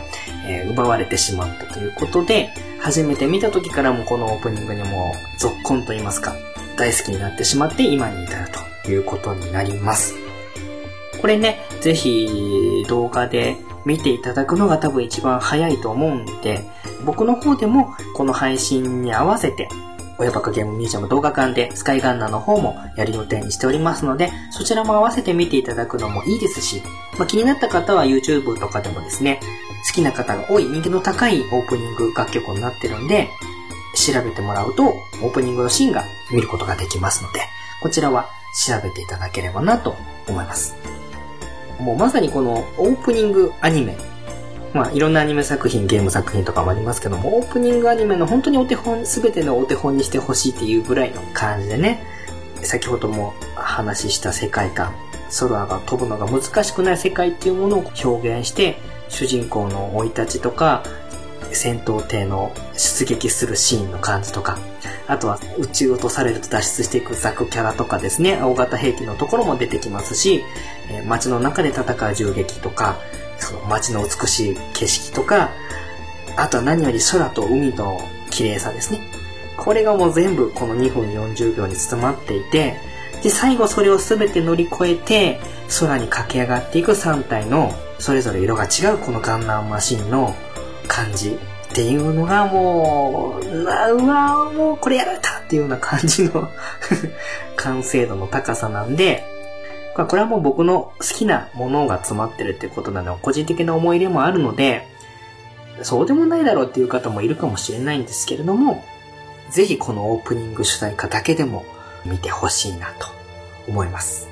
えー、奪われてしまったということで、初めて見た時からもこのオープニングにも続婚と言いますか、大好きになってしまって今に至るということになります。これね、ぜひ動画で見ていただくのが多分一番早いと思うんで、僕の方でもこの配信に合わせて親バカゲームミュージアム動画館でスカイガンナーの方もやる予定にしておりますので、そちらも合わせて見ていただくのもいいですし、まあ、気になった方は YouTube とかでもですね、好きな方が多い人気の高いオープニング楽曲になってるんで、調べてもらうとオープニングのシーンが見ることができますので、こちらは調べていただければなと思います。もうまさにこのオープニングアニメまあ、いろんなアニメ作品、ゲーム作品とかもありますけども、オープニングアニメの本当にお手本、すべてのお手本にしてほしいっていうぐらいの感じでね、先ほども話した世界観、空が飛ぶのが難しくない世界っていうものを表現して、主人公の生い立ちとか、戦闘艇の出撃するシーンの感じとか、あとは宇宙落とされると脱出していくザクキャラとかですね、大型兵器のところも出てきますし、え街の中で戦う銃撃とか、その街の美しい景色とか、あとは何より空と海の綺麗さですね。これがもう全部この2分40秒に包まっていて、で、最後それを全て乗り越えて、空に駆け上がっていく3体の、それぞれ色が違うこのガンナンマシンの感じっていうのがもう、うわ、もうこれやられたっていうような感じの 完成度の高さなんで、これはもう僕の好きなものが詰まってるってことなの個人的な思い入れもあるので、そうでもないだろうっていう方もいるかもしれないんですけれども、ぜひこのオープニング主題歌だけでも見てほしいなと思います。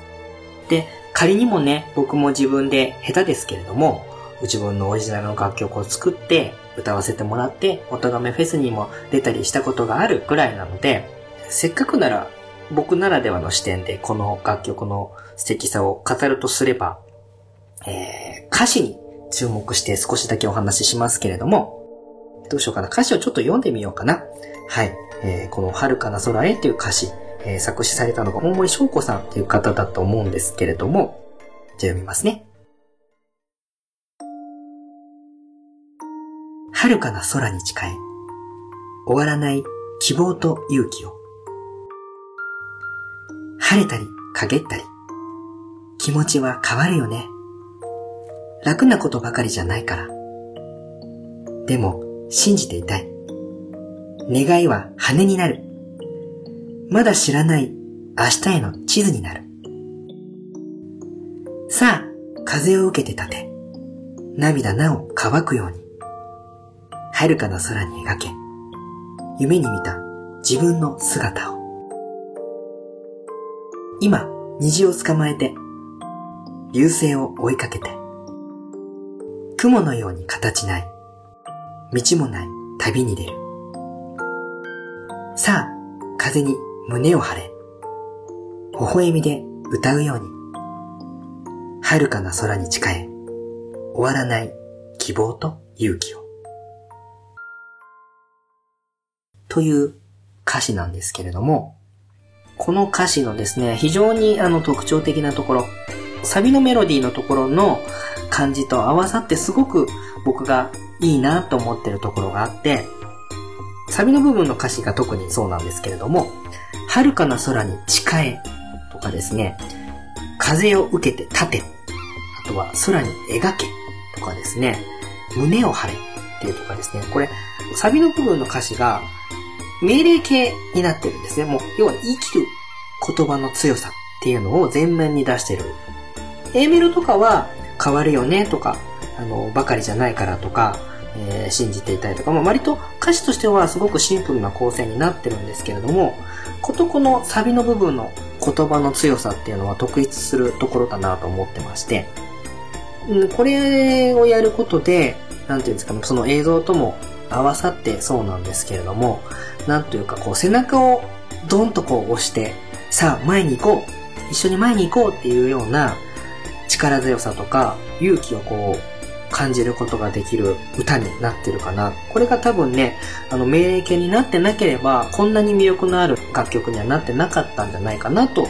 で、仮にもね、僕も自分で下手ですけれども、自分のオリジナルの楽曲を作って歌わせてもらって、音亀フェスにも出たりしたことがあるくらいなので、せっかくなら僕ならではの視点でこの楽曲の素敵さを語るとすれば、えー、歌詞に注目して少しだけお話ししますけれども、どうしようかな。歌詞をちょっと読んでみようかな。はい。えー、この遥かな空へという歌詞、えー、作詞されたのが大森翔子さんという方だと思うんですけれども、じゃあ読みますね。遥かな空に誓え、終わらない希望と勇気を。晴れたり、陰ったり、気持ちは変わるよね。楽なことばかりじゃないから。でも、信じていたい。願いは羽になる。まだ知らない明日への地図になる。さあ、風を受けて立て。涙なお乾くように。遥かな空に描け。夢に見た自分の姿を。今、虹を捕まえて、流星を追いかけて、雲のように形ない、道もない旅に出る。さあ、風に胸を張れ、微笑みで歌うように、遥かな空に誓え、終わらない希望と勇気を。という歌詞なんですけれども、この歌詞のですね、非常にあの特徴的なところ、サビのメロディーのところの感じと合わさってすごく僕がいいなと思ってるところがあって、サビの部分の歌詞が特にそうなんですけれども、遥かな空に誓えとかですね、風を受けて立て、あとは空に描けとかですね、胸を張れっていうとかですね、これ、サビの部分の歌詞が命令形になってるんですね。もう、要は生きる言葉の強さっていうのを前面に出してる。A メロとかは変わるよねとか、あの、ばかりじゃないからとか、えー、信じていたりとか、まあ、割と歌詞としてはすごくシンプルな構成になってるんですけれども、ことこのサビの部分の言葉の強さっていうのは特筆するところだなと思ってまして、うん、これをやることで、なんていうんですかね、その映像とも合わさってそうなんですけれども、なんというかこう背中をドンとこう押して、さあ前に行こう一緒に前に行こうっていうような力強さとか勇気をこう感じることができる歌になってるかな。これが多分ね、あの、命令形になってなければ、こんなに魅力のある楽曲にはなってなかったんじゃないかなと、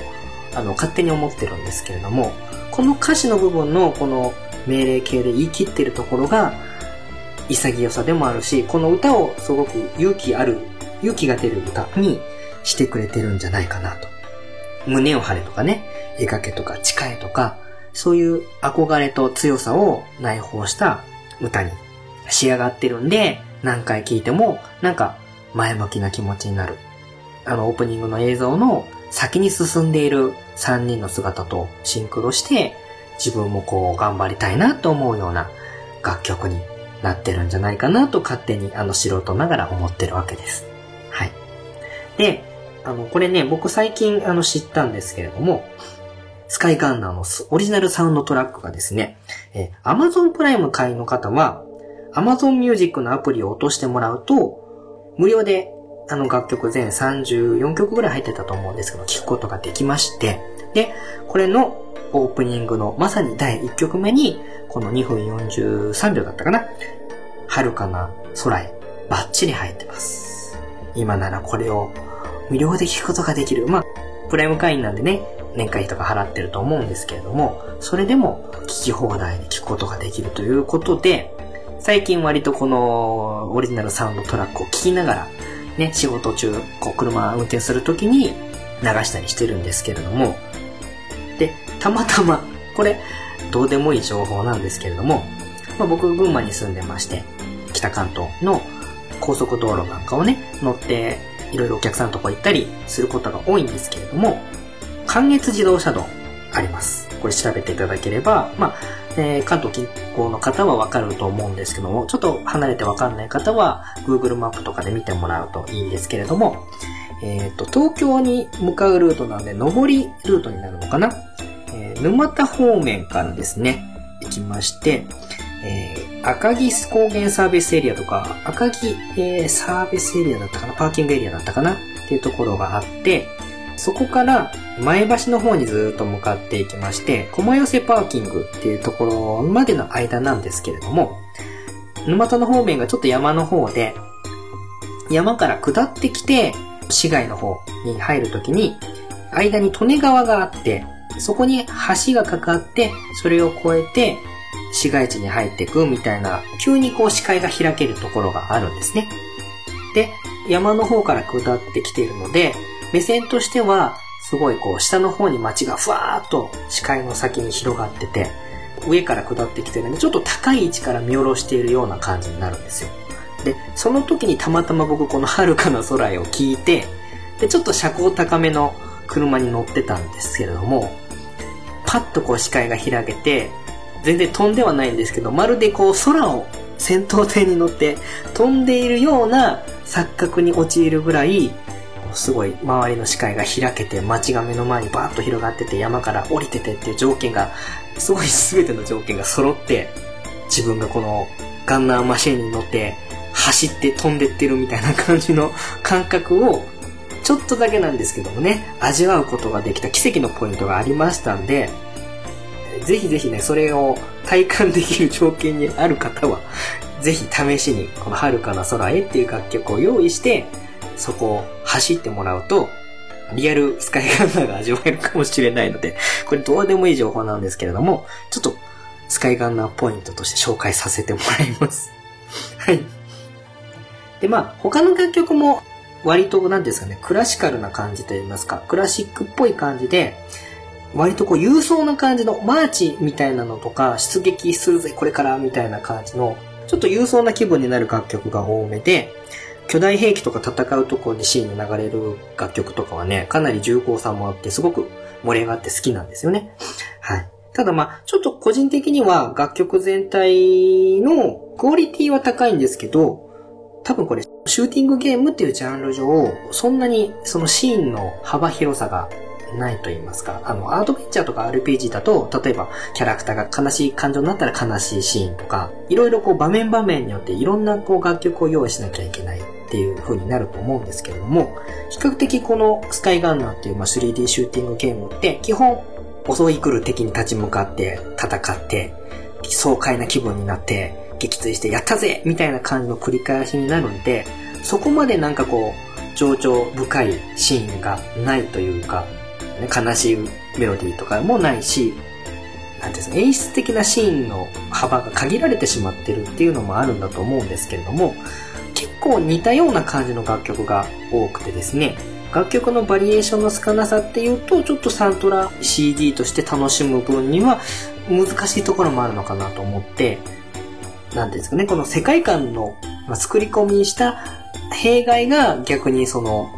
あの、勝手に思ってるんですけれども、この歌詞の部分のこの命令形で言い切ってるところが、潔さでもあるし、この歌をすごく勇気ある、勇気が出る歌にしてくれてるんじゃないかなと。胸を張れとかね、描けとか誓えとか、そういう憧れと強さを内包した歌に仕上がってるんで、何回聴いてもなんか前向きな気持ちになる。あのオープニングの映像の先に進んでいる3人の姿とシンクロして、自分もこう頑張りたいなと思うような楽曲になってるんじゃないかなと勝手にあの素人ながら思ってるわけです。はい。で、あの、これね、僕最近あの知ったんですけれども、スカイガンナーのオリジナルサウンドトラックがですね、えー、Amazon プライム会員の方は、Amazon Music のアプリを落としてもらうと、無料であの楽曲全34曲ぐらい入ってたと思うんですけど、聴くことができまして、で、これのオープニングのまさに第1曲目に、この2分43秒だったかな。遥かな空へバッチリ入ってます。今ならこれを無料で聴くことができる。まあ、プライム会員なんでね、年会費とか払ってると思うんですけれども、それでも聞き放題で聞くことができるということで、最近割とこのオリジナルサウンドトラックを聞きながら、ね、仕事中、こう車運転するときに流したりしてるんですけれども、で、たまたま、これ、どうでもいい情報なんですけれども、まあ、僕、群馬に住んでまして、北関東の高速道路なんかをね、乗って、いろいろお客さんのとこ行ったりすることが多いんですけれども、関越自動車道あります。これ調べていただければ、まあ、えー、関東近郊の方はわかると思うんですけども、ちょっと離れてわかんない方は、Google マップとかで見てもらうといいんですけれども、えっ、ー、と、東京に向かうルートなんで、上りルートになるのかな、えー、沼田方面からですね、行きまして、えー、赤城高原サービスエリアとか、赤城、えー、サービスエリアだったかな？パーキングエリアだったかな？っていうところがあって、そこから前橋の方にずっと向かっていきまして、駒寄せパーキングっていうところまでの間なんですけれども、沼田の方面がちょっと山の方で、山から下ってきて、市街の方に入るときに、間に利根川があって、そこに橋がかかって、それを越えて、市街地に入っていくみたいな、急にこう視界が開けるところがあるんですね。で、山の方から下ってきているので、目線としては、すごいこう、下の方に街がふわーっと視界の先に広がってて、上から下ってきてるんで、ちょっと高い位置から見下ろしているような感じになるんですよ。で、その時にたまたま僕この遥かな空へを聞いて、で、ちょっと車高高めの車に乗ってたんですけれども、パッとこう視界が開けて、全然飛んではないんですけど、まるでこう空を戦闘艇に乗って飛んでいるような錯覚に陥るぐらいすごい周りの視界が開けて街が目の前にバーッと広がってて山から降りててっていう条件がすごい全ての条件が揃って自分がこのガンナーマシンに乗って走って飛んでってるみたいな感じの感覚をちょっとだけなんですけどもね味わうことができた奇跡のポイントがありましたんでぜひぜひねそれを体感できる条件にある方は ぜひ試しにこの遥かな空へっていう楽曲を用意してそこを走ってもらうと、リアルスカイガンナーが味わえるかもしれないので、これどうでもいい情報なんですけれども、ちょっとスカイガンナーポイントとして紹介させてもらいます。はい。で、まあ、他の楽曲も割と、なんですかね、クラシカルな感じと言いますか、クラシックっぽい感じで、割とこう、勇壮な感じのマーチみたいなのとか、出撃するぜ、これからみたいな感じの、ちょっと勇壮な気分になる楽曲が多めで、巨大兵器とか戦うとこにシーンに流れる楽曲とかはね、かなり重厚さもあって、すごく盛り上がって好きなんですよね。はい。ただまあ、ちょっと個人的には楽曲全体のクオリティは高いんですけど、多分これ、シューティングゲームっていうジャンル上、そんなにそのシーンの幅広さがないと言いますか、あの、アドベンチャーとか RPG だと、例えば、キャラクターが悲しい感情になったら悲しいシーンとか、いろいろこう場面場面によっていろんなこう楽曲を用意しなきゃいけないっていう風になると思うんですけれども、比較的このスカイガンナーっていう、まあ、3D シューティングゲームって基本襲い来る敵に立ち向かって戦って、爽快な気分になって撃墜してやったぜみたいな感じの繰り返しになるんで、そこまでなんかこう、情緒深いシーンがないというか、悲しいメロディーとかもないし、なんですね、演出的なシーンの幅が限られてしまってるっていうのもあるんだと思うんですけれども、結構似たような感じの楽曲が多くてですね、楽曲のバリエーションの少なさっていうと、ちょっとサントラ CD として楽しむ分には難しいところもあるのかなと思って、なんですかね、この世界観の作り込みした弊害が逆にその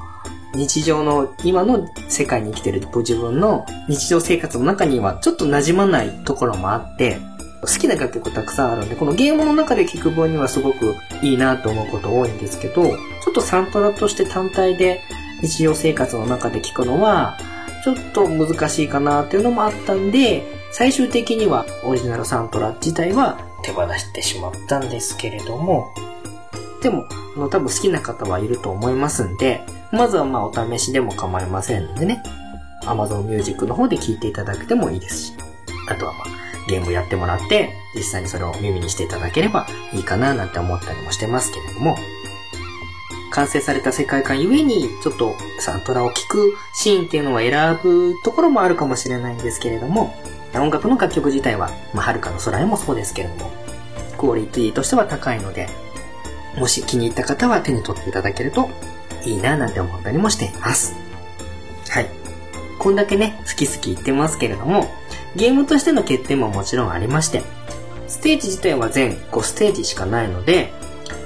日常の今の世界に生きてるご自分の日常生活の中にはちょっと馴染まないところもあって、好きな楽曲たくさんあるんで、このゲームの中で聴く分にはすごくいいなと思うこと多いんですけど、ちょっとサントラとして単体で日常生活の中で聴くのは、ちょっと難しいかなっていうのもあったんで、最終的にはオリジナルサントラ自体は手放してしまったんですけれども、でも、あの多分好きな方はいると思いますんで、まずはまあお試しでも構いませんのでね、Amazon Music の方で聴いていただけてもいいですし、あとはまあゲームやってもらって、実際にそれを耳にしていただければいいかななんて思ったりもしてますけれども、完成された世界観ゆえに、ちょっとサントラを聴くシーンっていうのは選ぶところもあるかもしれないんですけれども、音楽の楽曲自体は、まあ、遥かの空へもそうですけれども、クオリティとしては高いので、もし気に入った方は手に取っていただけるといいななんて思ったりもしています。はい。こんだけね、好き好き言ってますけれども、ゲームとしての欠点ももちろんありまして、ステージ自体は全5ステージしかないので、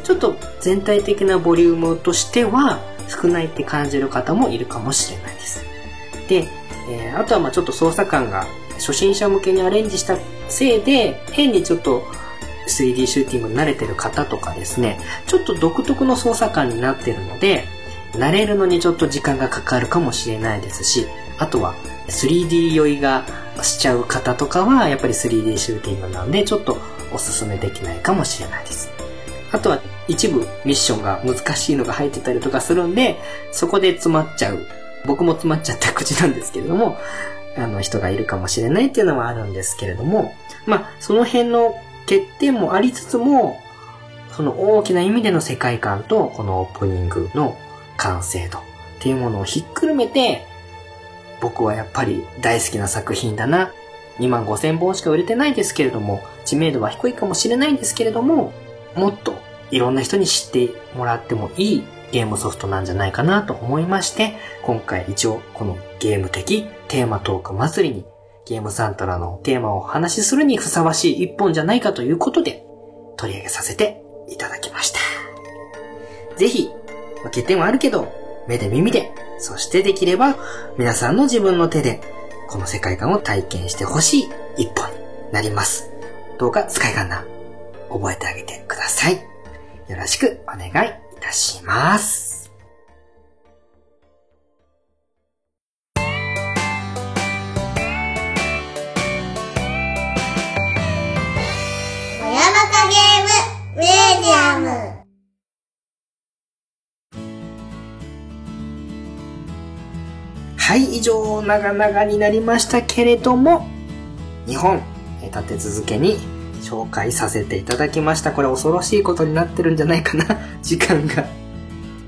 ちょっと全体的なボリュームとしては少ないって感じる方もいるかもしれないです。で、えー、あとはまあちょっと操作感が初心者向けにアレンジしたせいで、変にちょっと 3D シューティングに慣れてる方とかですね、ちょっと独特の操作感になってるので、慣れるのにちょっと時間がかかるかもしれないですし、あとは 3D 酔いがしちゃう方とかは、やっぱり 3D シューティングなんで、ちょっとおすすめできないかもしれないです。あとは一部ミッションが難しいのが入ってたりとかするんで、そこで詰まっちゃう。僕も詰まっちゃった口なんですけれども、あの人がいるかもしれないっていうのはあるんですけれども、まあ、その辺の欠点もありつつも、その大きな意味での世界観と、このオープニングの完成度っていうものをひっくるめて、僕はやっぱり大好きな作品だな。2万5千本しか売れてないですけれども、知名度は低いかもしれないんですけれども、もっといろんな人に知ってもらってもいいゲームソフトなんじゃないかなと思いまして、今回一応このゲーム的テーマトーク祭りにゲームサントラのテーマをお話しするにふさわしい一本じゃないかということで取り上げさせていただきました。ぜひ、欠点はあるけど、目で耳で、そしてできれば皆さんの自分の手でこの世界観を体験してほしい一本になります。どうか使い感な覚えてあげてください。よろしくお願いいたします。メディアムはい、以上、長々になりましたけれども、日本、立て続けに紹介させていただきました。これ恐ろしいことになってるんじゃないかな、時間が。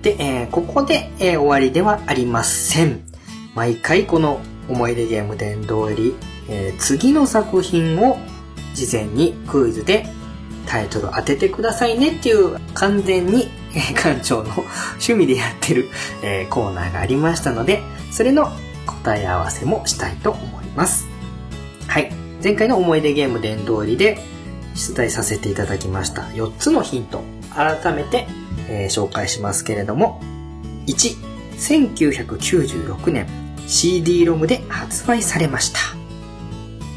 で、えー、ここで、えー、終わりではありません。毎回この思い出ゲーム殿堂入り、えー、次の作品を事前にクイズでタイトル当ててくださいねっていう完全に、えー、館長の趣味でやってる、えー、コーナーがありましたので、それの答え合わせもしたいと思います。はい。前回の思い出ゲーム伝通りで出題させていただきました4つのヒント。改めて、えー、紹介しますけれども、1、1996年 CD ロムで発売されました。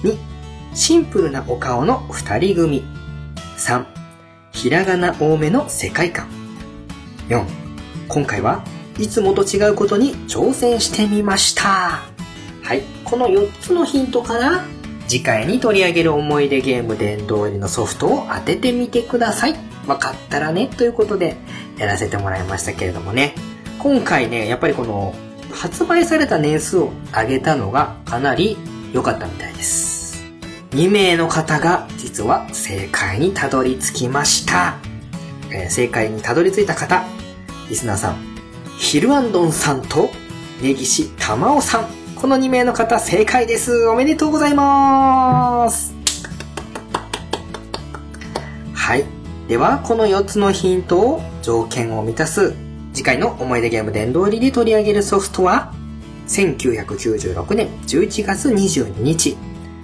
2、シンプルなお顔の二人組。3、ひらがな多めの世界観。4、今回はいつもと違うことに挑戦してみました。はい。この4つのヒントから、次回に取り上げる思い出ゲーム殿堂入りのソフトを当ててみてください。わかったらね、ということでやらせてもらいましたけれどもね。今回ね、やっぱりこの発売された年数を上げたのがかなり良かったみたいです。2名の方が実は正解にたどり着きました。えー正解にたどり着いた方、リスナーさん、ヒルアンドンさんと根岸玉緒さん。この2名の方正解です。おめでとうございます。はい。では、この4つのヒントを条件を満たす次回の思い出ゲーム殿堂入りで取り上げるソフトは、1996年11月22日、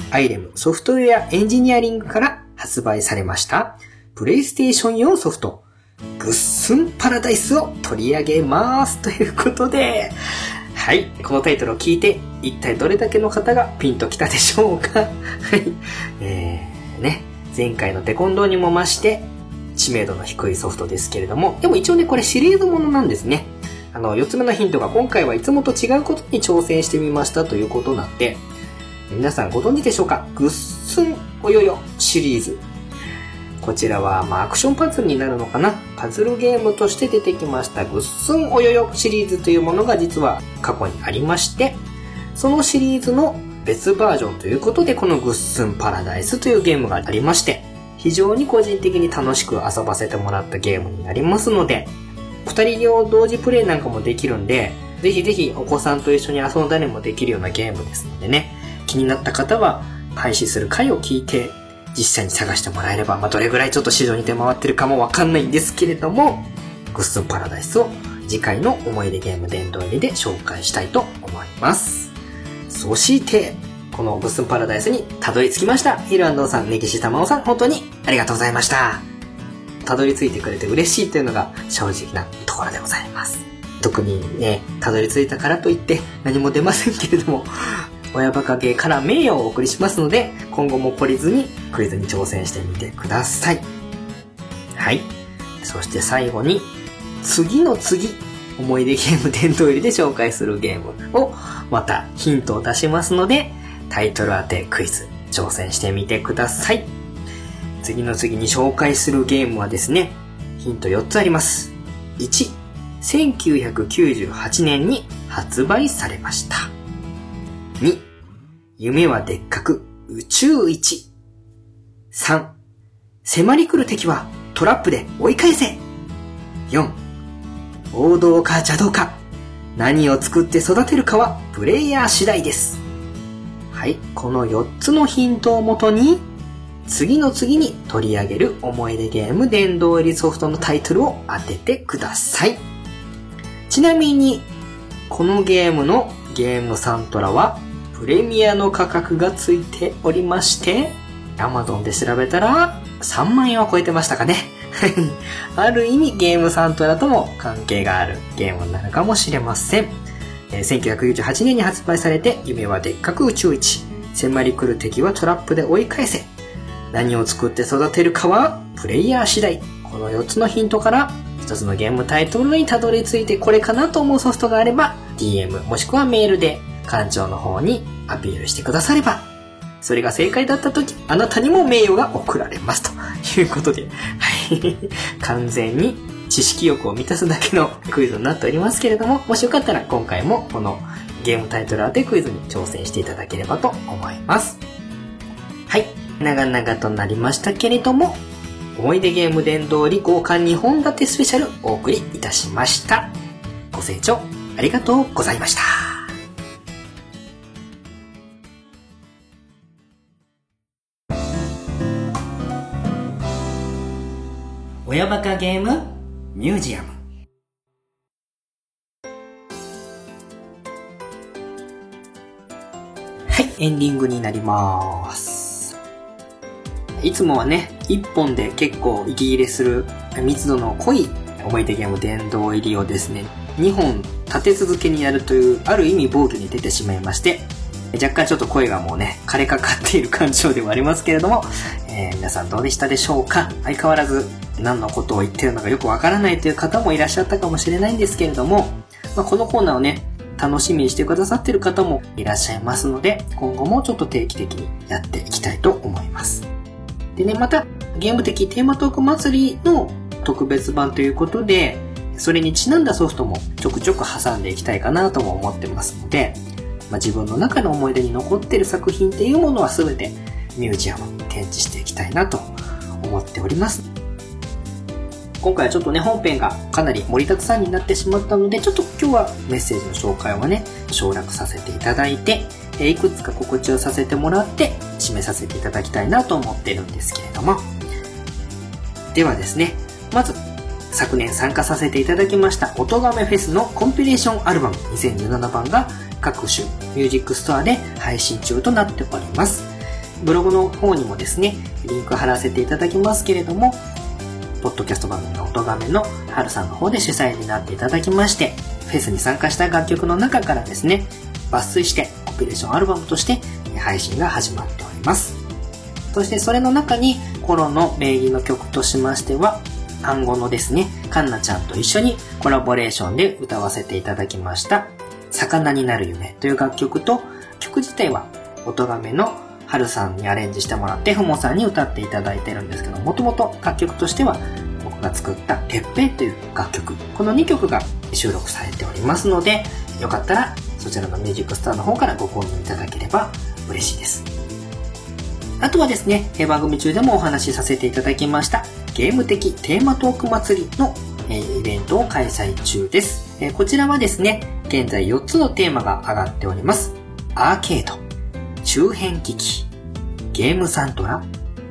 アイレムソフトウェアエンジニアリングから発売されました、プレイステーション用ソフト、グッスンパラダイスを取り上げます。ということで、はい。このタイトルを聞いて、一体どれだけの方がピンときたでしょうか はい。えー、ね。前回のテコンドーにも増して、知名度の低いソフトですけれども、でも一応ね、これシリーズものなんですね。あの、四つ目のヒントが今回はいつもと違うことに挑戦してみましたということなんで、皆さんご存知でしょうか？グッスンおよよシリーズ。こちらは、まあ、アクションパズルになるのかな？パズルゲームとして出てきました、グッスンおよよシリーズというものが実は過去にありまして、そのシリーズの別バージョンということで、このグッスンパラダイスというゲームがありまして、非常に個人的に楽しく遊ばせてもらったゲームになりますので、二人用同時プレイなんかもできるんで、ぜひぜひお子さんと一緒に遊んだりもできるようなゲームですのでね、気になった方は配信する回を聞いて、実際に探してもらえれば、まあ、どれぐらいちょっと市場に出回ってるかもわかんないんですけれども、グッスンパラダイスを次回の思い出ゲーム殿堂入りで紹介したいと思います。そして、このグッスンパラダイスにたどり着きました。ヒルアンドンさん、ネギシタマオさん、本当にありがとうございました。たどり着いてくれて嬉しいというのが正直なところでございます。特にね、たどり着いたからといって何も出ませんけれども、親バカゲーから名誉をお送りしますので、今後も懲りずにクイズに挑戦してみてください。はい。そして最後に、次の次、思い出ゲーム殿堂入りで紹介するゲームをまたヒントを出しますので、タイトル当てクイズ挑戦してみてください。次の次に紹介するゲームはですね、ヒント4つあります。1、1998年に発売されました。2、夢はでっかく宇宙一。3、迫り来る敵はトラップで追い返せ。4、王道か邪道か。何を作って育てるかはプレイヤー次第です。はい、この4つのヒントをもとに、次の次に取り上げる思い出ゲーム殿堂入りソフトのタイトルを当ててください。ちなみに、このゲームのゲームサントラはプレミアの価格がついておりまして、Amazon で調べたら3万円は超えてましたかね。ある意味ゲームサントラとも関係があるゲームなるかもしれません。えー1998年に発売されて、夢はでっかく宇宙一。迫り来る敵はトラップで追い返せ。何を作って育てるかはプレイヤー次第。この4つのヒントから1つのゲームタイトルにたどり着いてこれかなと思うソフトがあれば DM もしくはメールで館長の方にアピールしてくださればそれが正解だった時あなたにも名誉が贈られますということで、はい、完全に知識欲を満たすだけのクイズになっておりますけれどももしよかったら今回もこのゲームタイトル当てクイズに挑戦していただければと思います。はい。長々となりましたけれども、思い出ゲーム殿堂入り豪華2本立てスペシャルお送りいたしました。ご清聴ありがとうございました。親バカゲームミュージアムはい、エンディングになります。いつもはね、1本で結構息切れする密度の濃い思い出ゲーム殿堂入りをですね、2本立て続けにやるという、ある意味暴挙に出てしまいまして、若干ちょっと声がもうね、枯れかかっている感情ではありますけれども、えー、皆さんどうでしたでしょうか？相変わらず何のことを言ってるのかよくわからないという方もいらっしゃったかもしれないんですけれども、まあ、このコーナーをね、楽しみにしてくださってる方もいらっしゃいますので、今後もちょっと定期的にやっていきたいと思います。でね、また、ゲーム的テーマトーク祭りの特別版ということで、それにちなんだソフトもちょくちょく挟んでいきたいかなとも思ってますので、まあ、自分の中の思い出に残ってる作品っていうものは全てミュージアムに展示していきたいなと思っております。今回はちょっとね、本編がかなり盛りだくさんになってしまったので、ちょっと今日はメッセージの紹介はね、省略させていただいて、えいくつか告知をさせてもらって、締めさせていただきたいなと思ってるんですけれども。ではですね、まず、昨年参加させていただきました音亀フェスのコンピレーションアルバム2017番が各種ミュージックストアで配信中となっております。ブログの方にもですね、リンク貼らせていただきますけれども、ポッドキャスト番組の音亀の春さんの方で主催になっていただきまして、フェスに参加した楽曲の中からですね、抜粋してコンピレーションアルバムとして配信が始まっております。そしてそれの中にコロの名義の曲としましては、暗号のですね、カンナちゃんと一緒にコラボレーションで歌わせていただきました、魚になる夢という楽曲と、曲自体は、音亀の春さんにアレンジしてもらって、ふもさんに歌っていただいてるんですけど、もともと楽曲としては、僕が作ったてっぺいという楽曲、この2曲が収録されておりますので、よかったらそちらのミュージックスターの方からご購入いただければ嬉しいです。あとはですね、番組中でもお話しさせていただきました、ゲーム的テーマトーク祭りのイベントを開催中です。こちらはですね、現在4つのテーマが上がっております。アーケード、周辺機器、ゲームサントラ、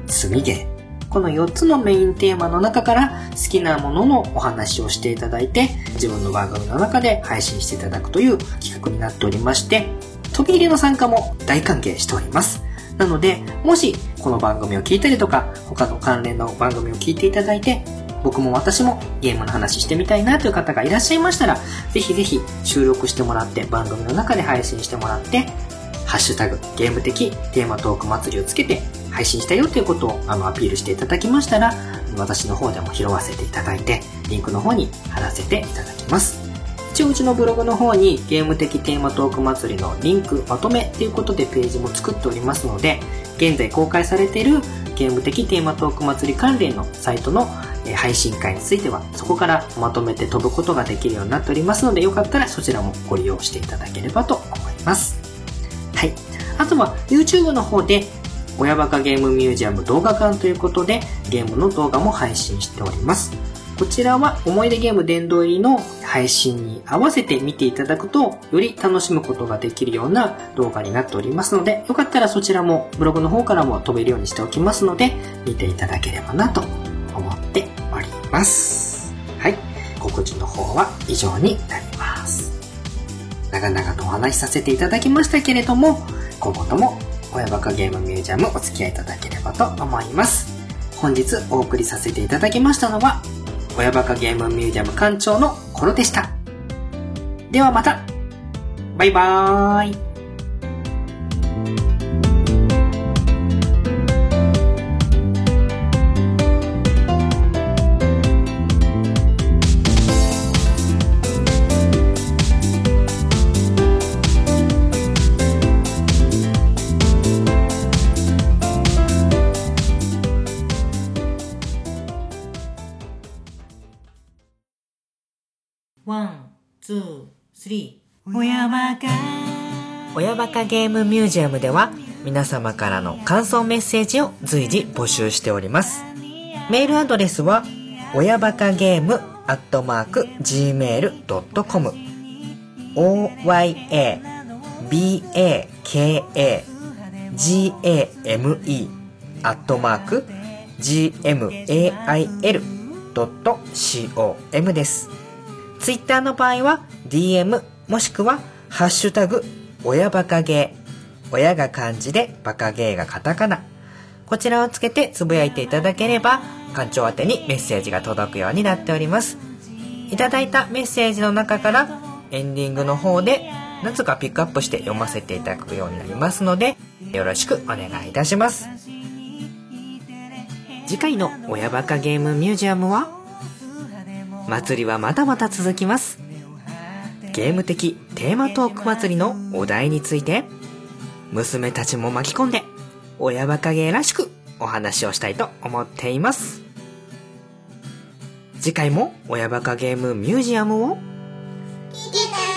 積みゲー。この4つのメインテーマの中から好きなもののお話をしていただいて、自分の番組の中で配信していただくという企画になっておりまして、飛び入りの参加も大歓迎しております。なので、もしこの番組を聞いたりとか、他の関連の番組を聞いていただいて、僕も私もゲームの話してみたいなという方がいらっしゃいましたら、ぜひぜひ収録してもらって番組の中で配信してもらって、ハッシュタグゲーム的テーマトーク祭りをつけて配信したよということをあのアピールしていただきましたら、私の方でも拾わせていただいて、リンクの方に貼らせていただきます。一応うちのブログの方にゲーム的テーマトーク祭りのリンクまとめっていうことでページも作っておりますので、現在公開されているゲーム的テーマトーク祭り関連のサイトの配信会についてはそこからまとめて飛ぶことができるようになっておりますのでよかったらそちらもご利用していただければと思います。はい。あとは YouTube の方で親バカゲームミュージアム動画館ということでゲームの動画も配信しております。こちらは思い出ゲーム殿堂入りの配信に合わせて見ていただくと、より楽しむことができるような動画になっておりますので、よかったらそちらもブログの方からも飛べるようにしておきますので、見ていただければなと思っております。はい。告知の方は以上になります。長々とお話しさせていただきましたけれども、今後とも親バカゲームミュージアムお付き合いいただければと思います。本日お送りさせていただきましたのは、親バカゲームミュージアム館長のコロでした。ではまたバイバーイ親バカ。親バカゲームミュージアムでは皆様からの感想メッセージを随時募集しております。メールアドレスは親バカゲームアットマーク gmail.com oya baka game アットマーク gmail.com です。ツイッターの場合は DM もしくは、ハッシュタグ、親バカゲー。親が漢字で、バカゲーがカタカナ。こちらをつけてつぶやいていただければ、館長宛てにメッセージが届くようになっております。いただいたメッセージの中から、エンディングの方で何つかピックアップして読ませていただくようになりますので、よろしくお願いいたします。次回の親バカゲームミュージアムは祭りはまだまだ続きます。ゲーム的テーマトーク祭りのお題について、娘たちも巻き込んで、親バカゲーらしくお話をしたいと思っています。次回も親バカゲームミュージアムを聞いてね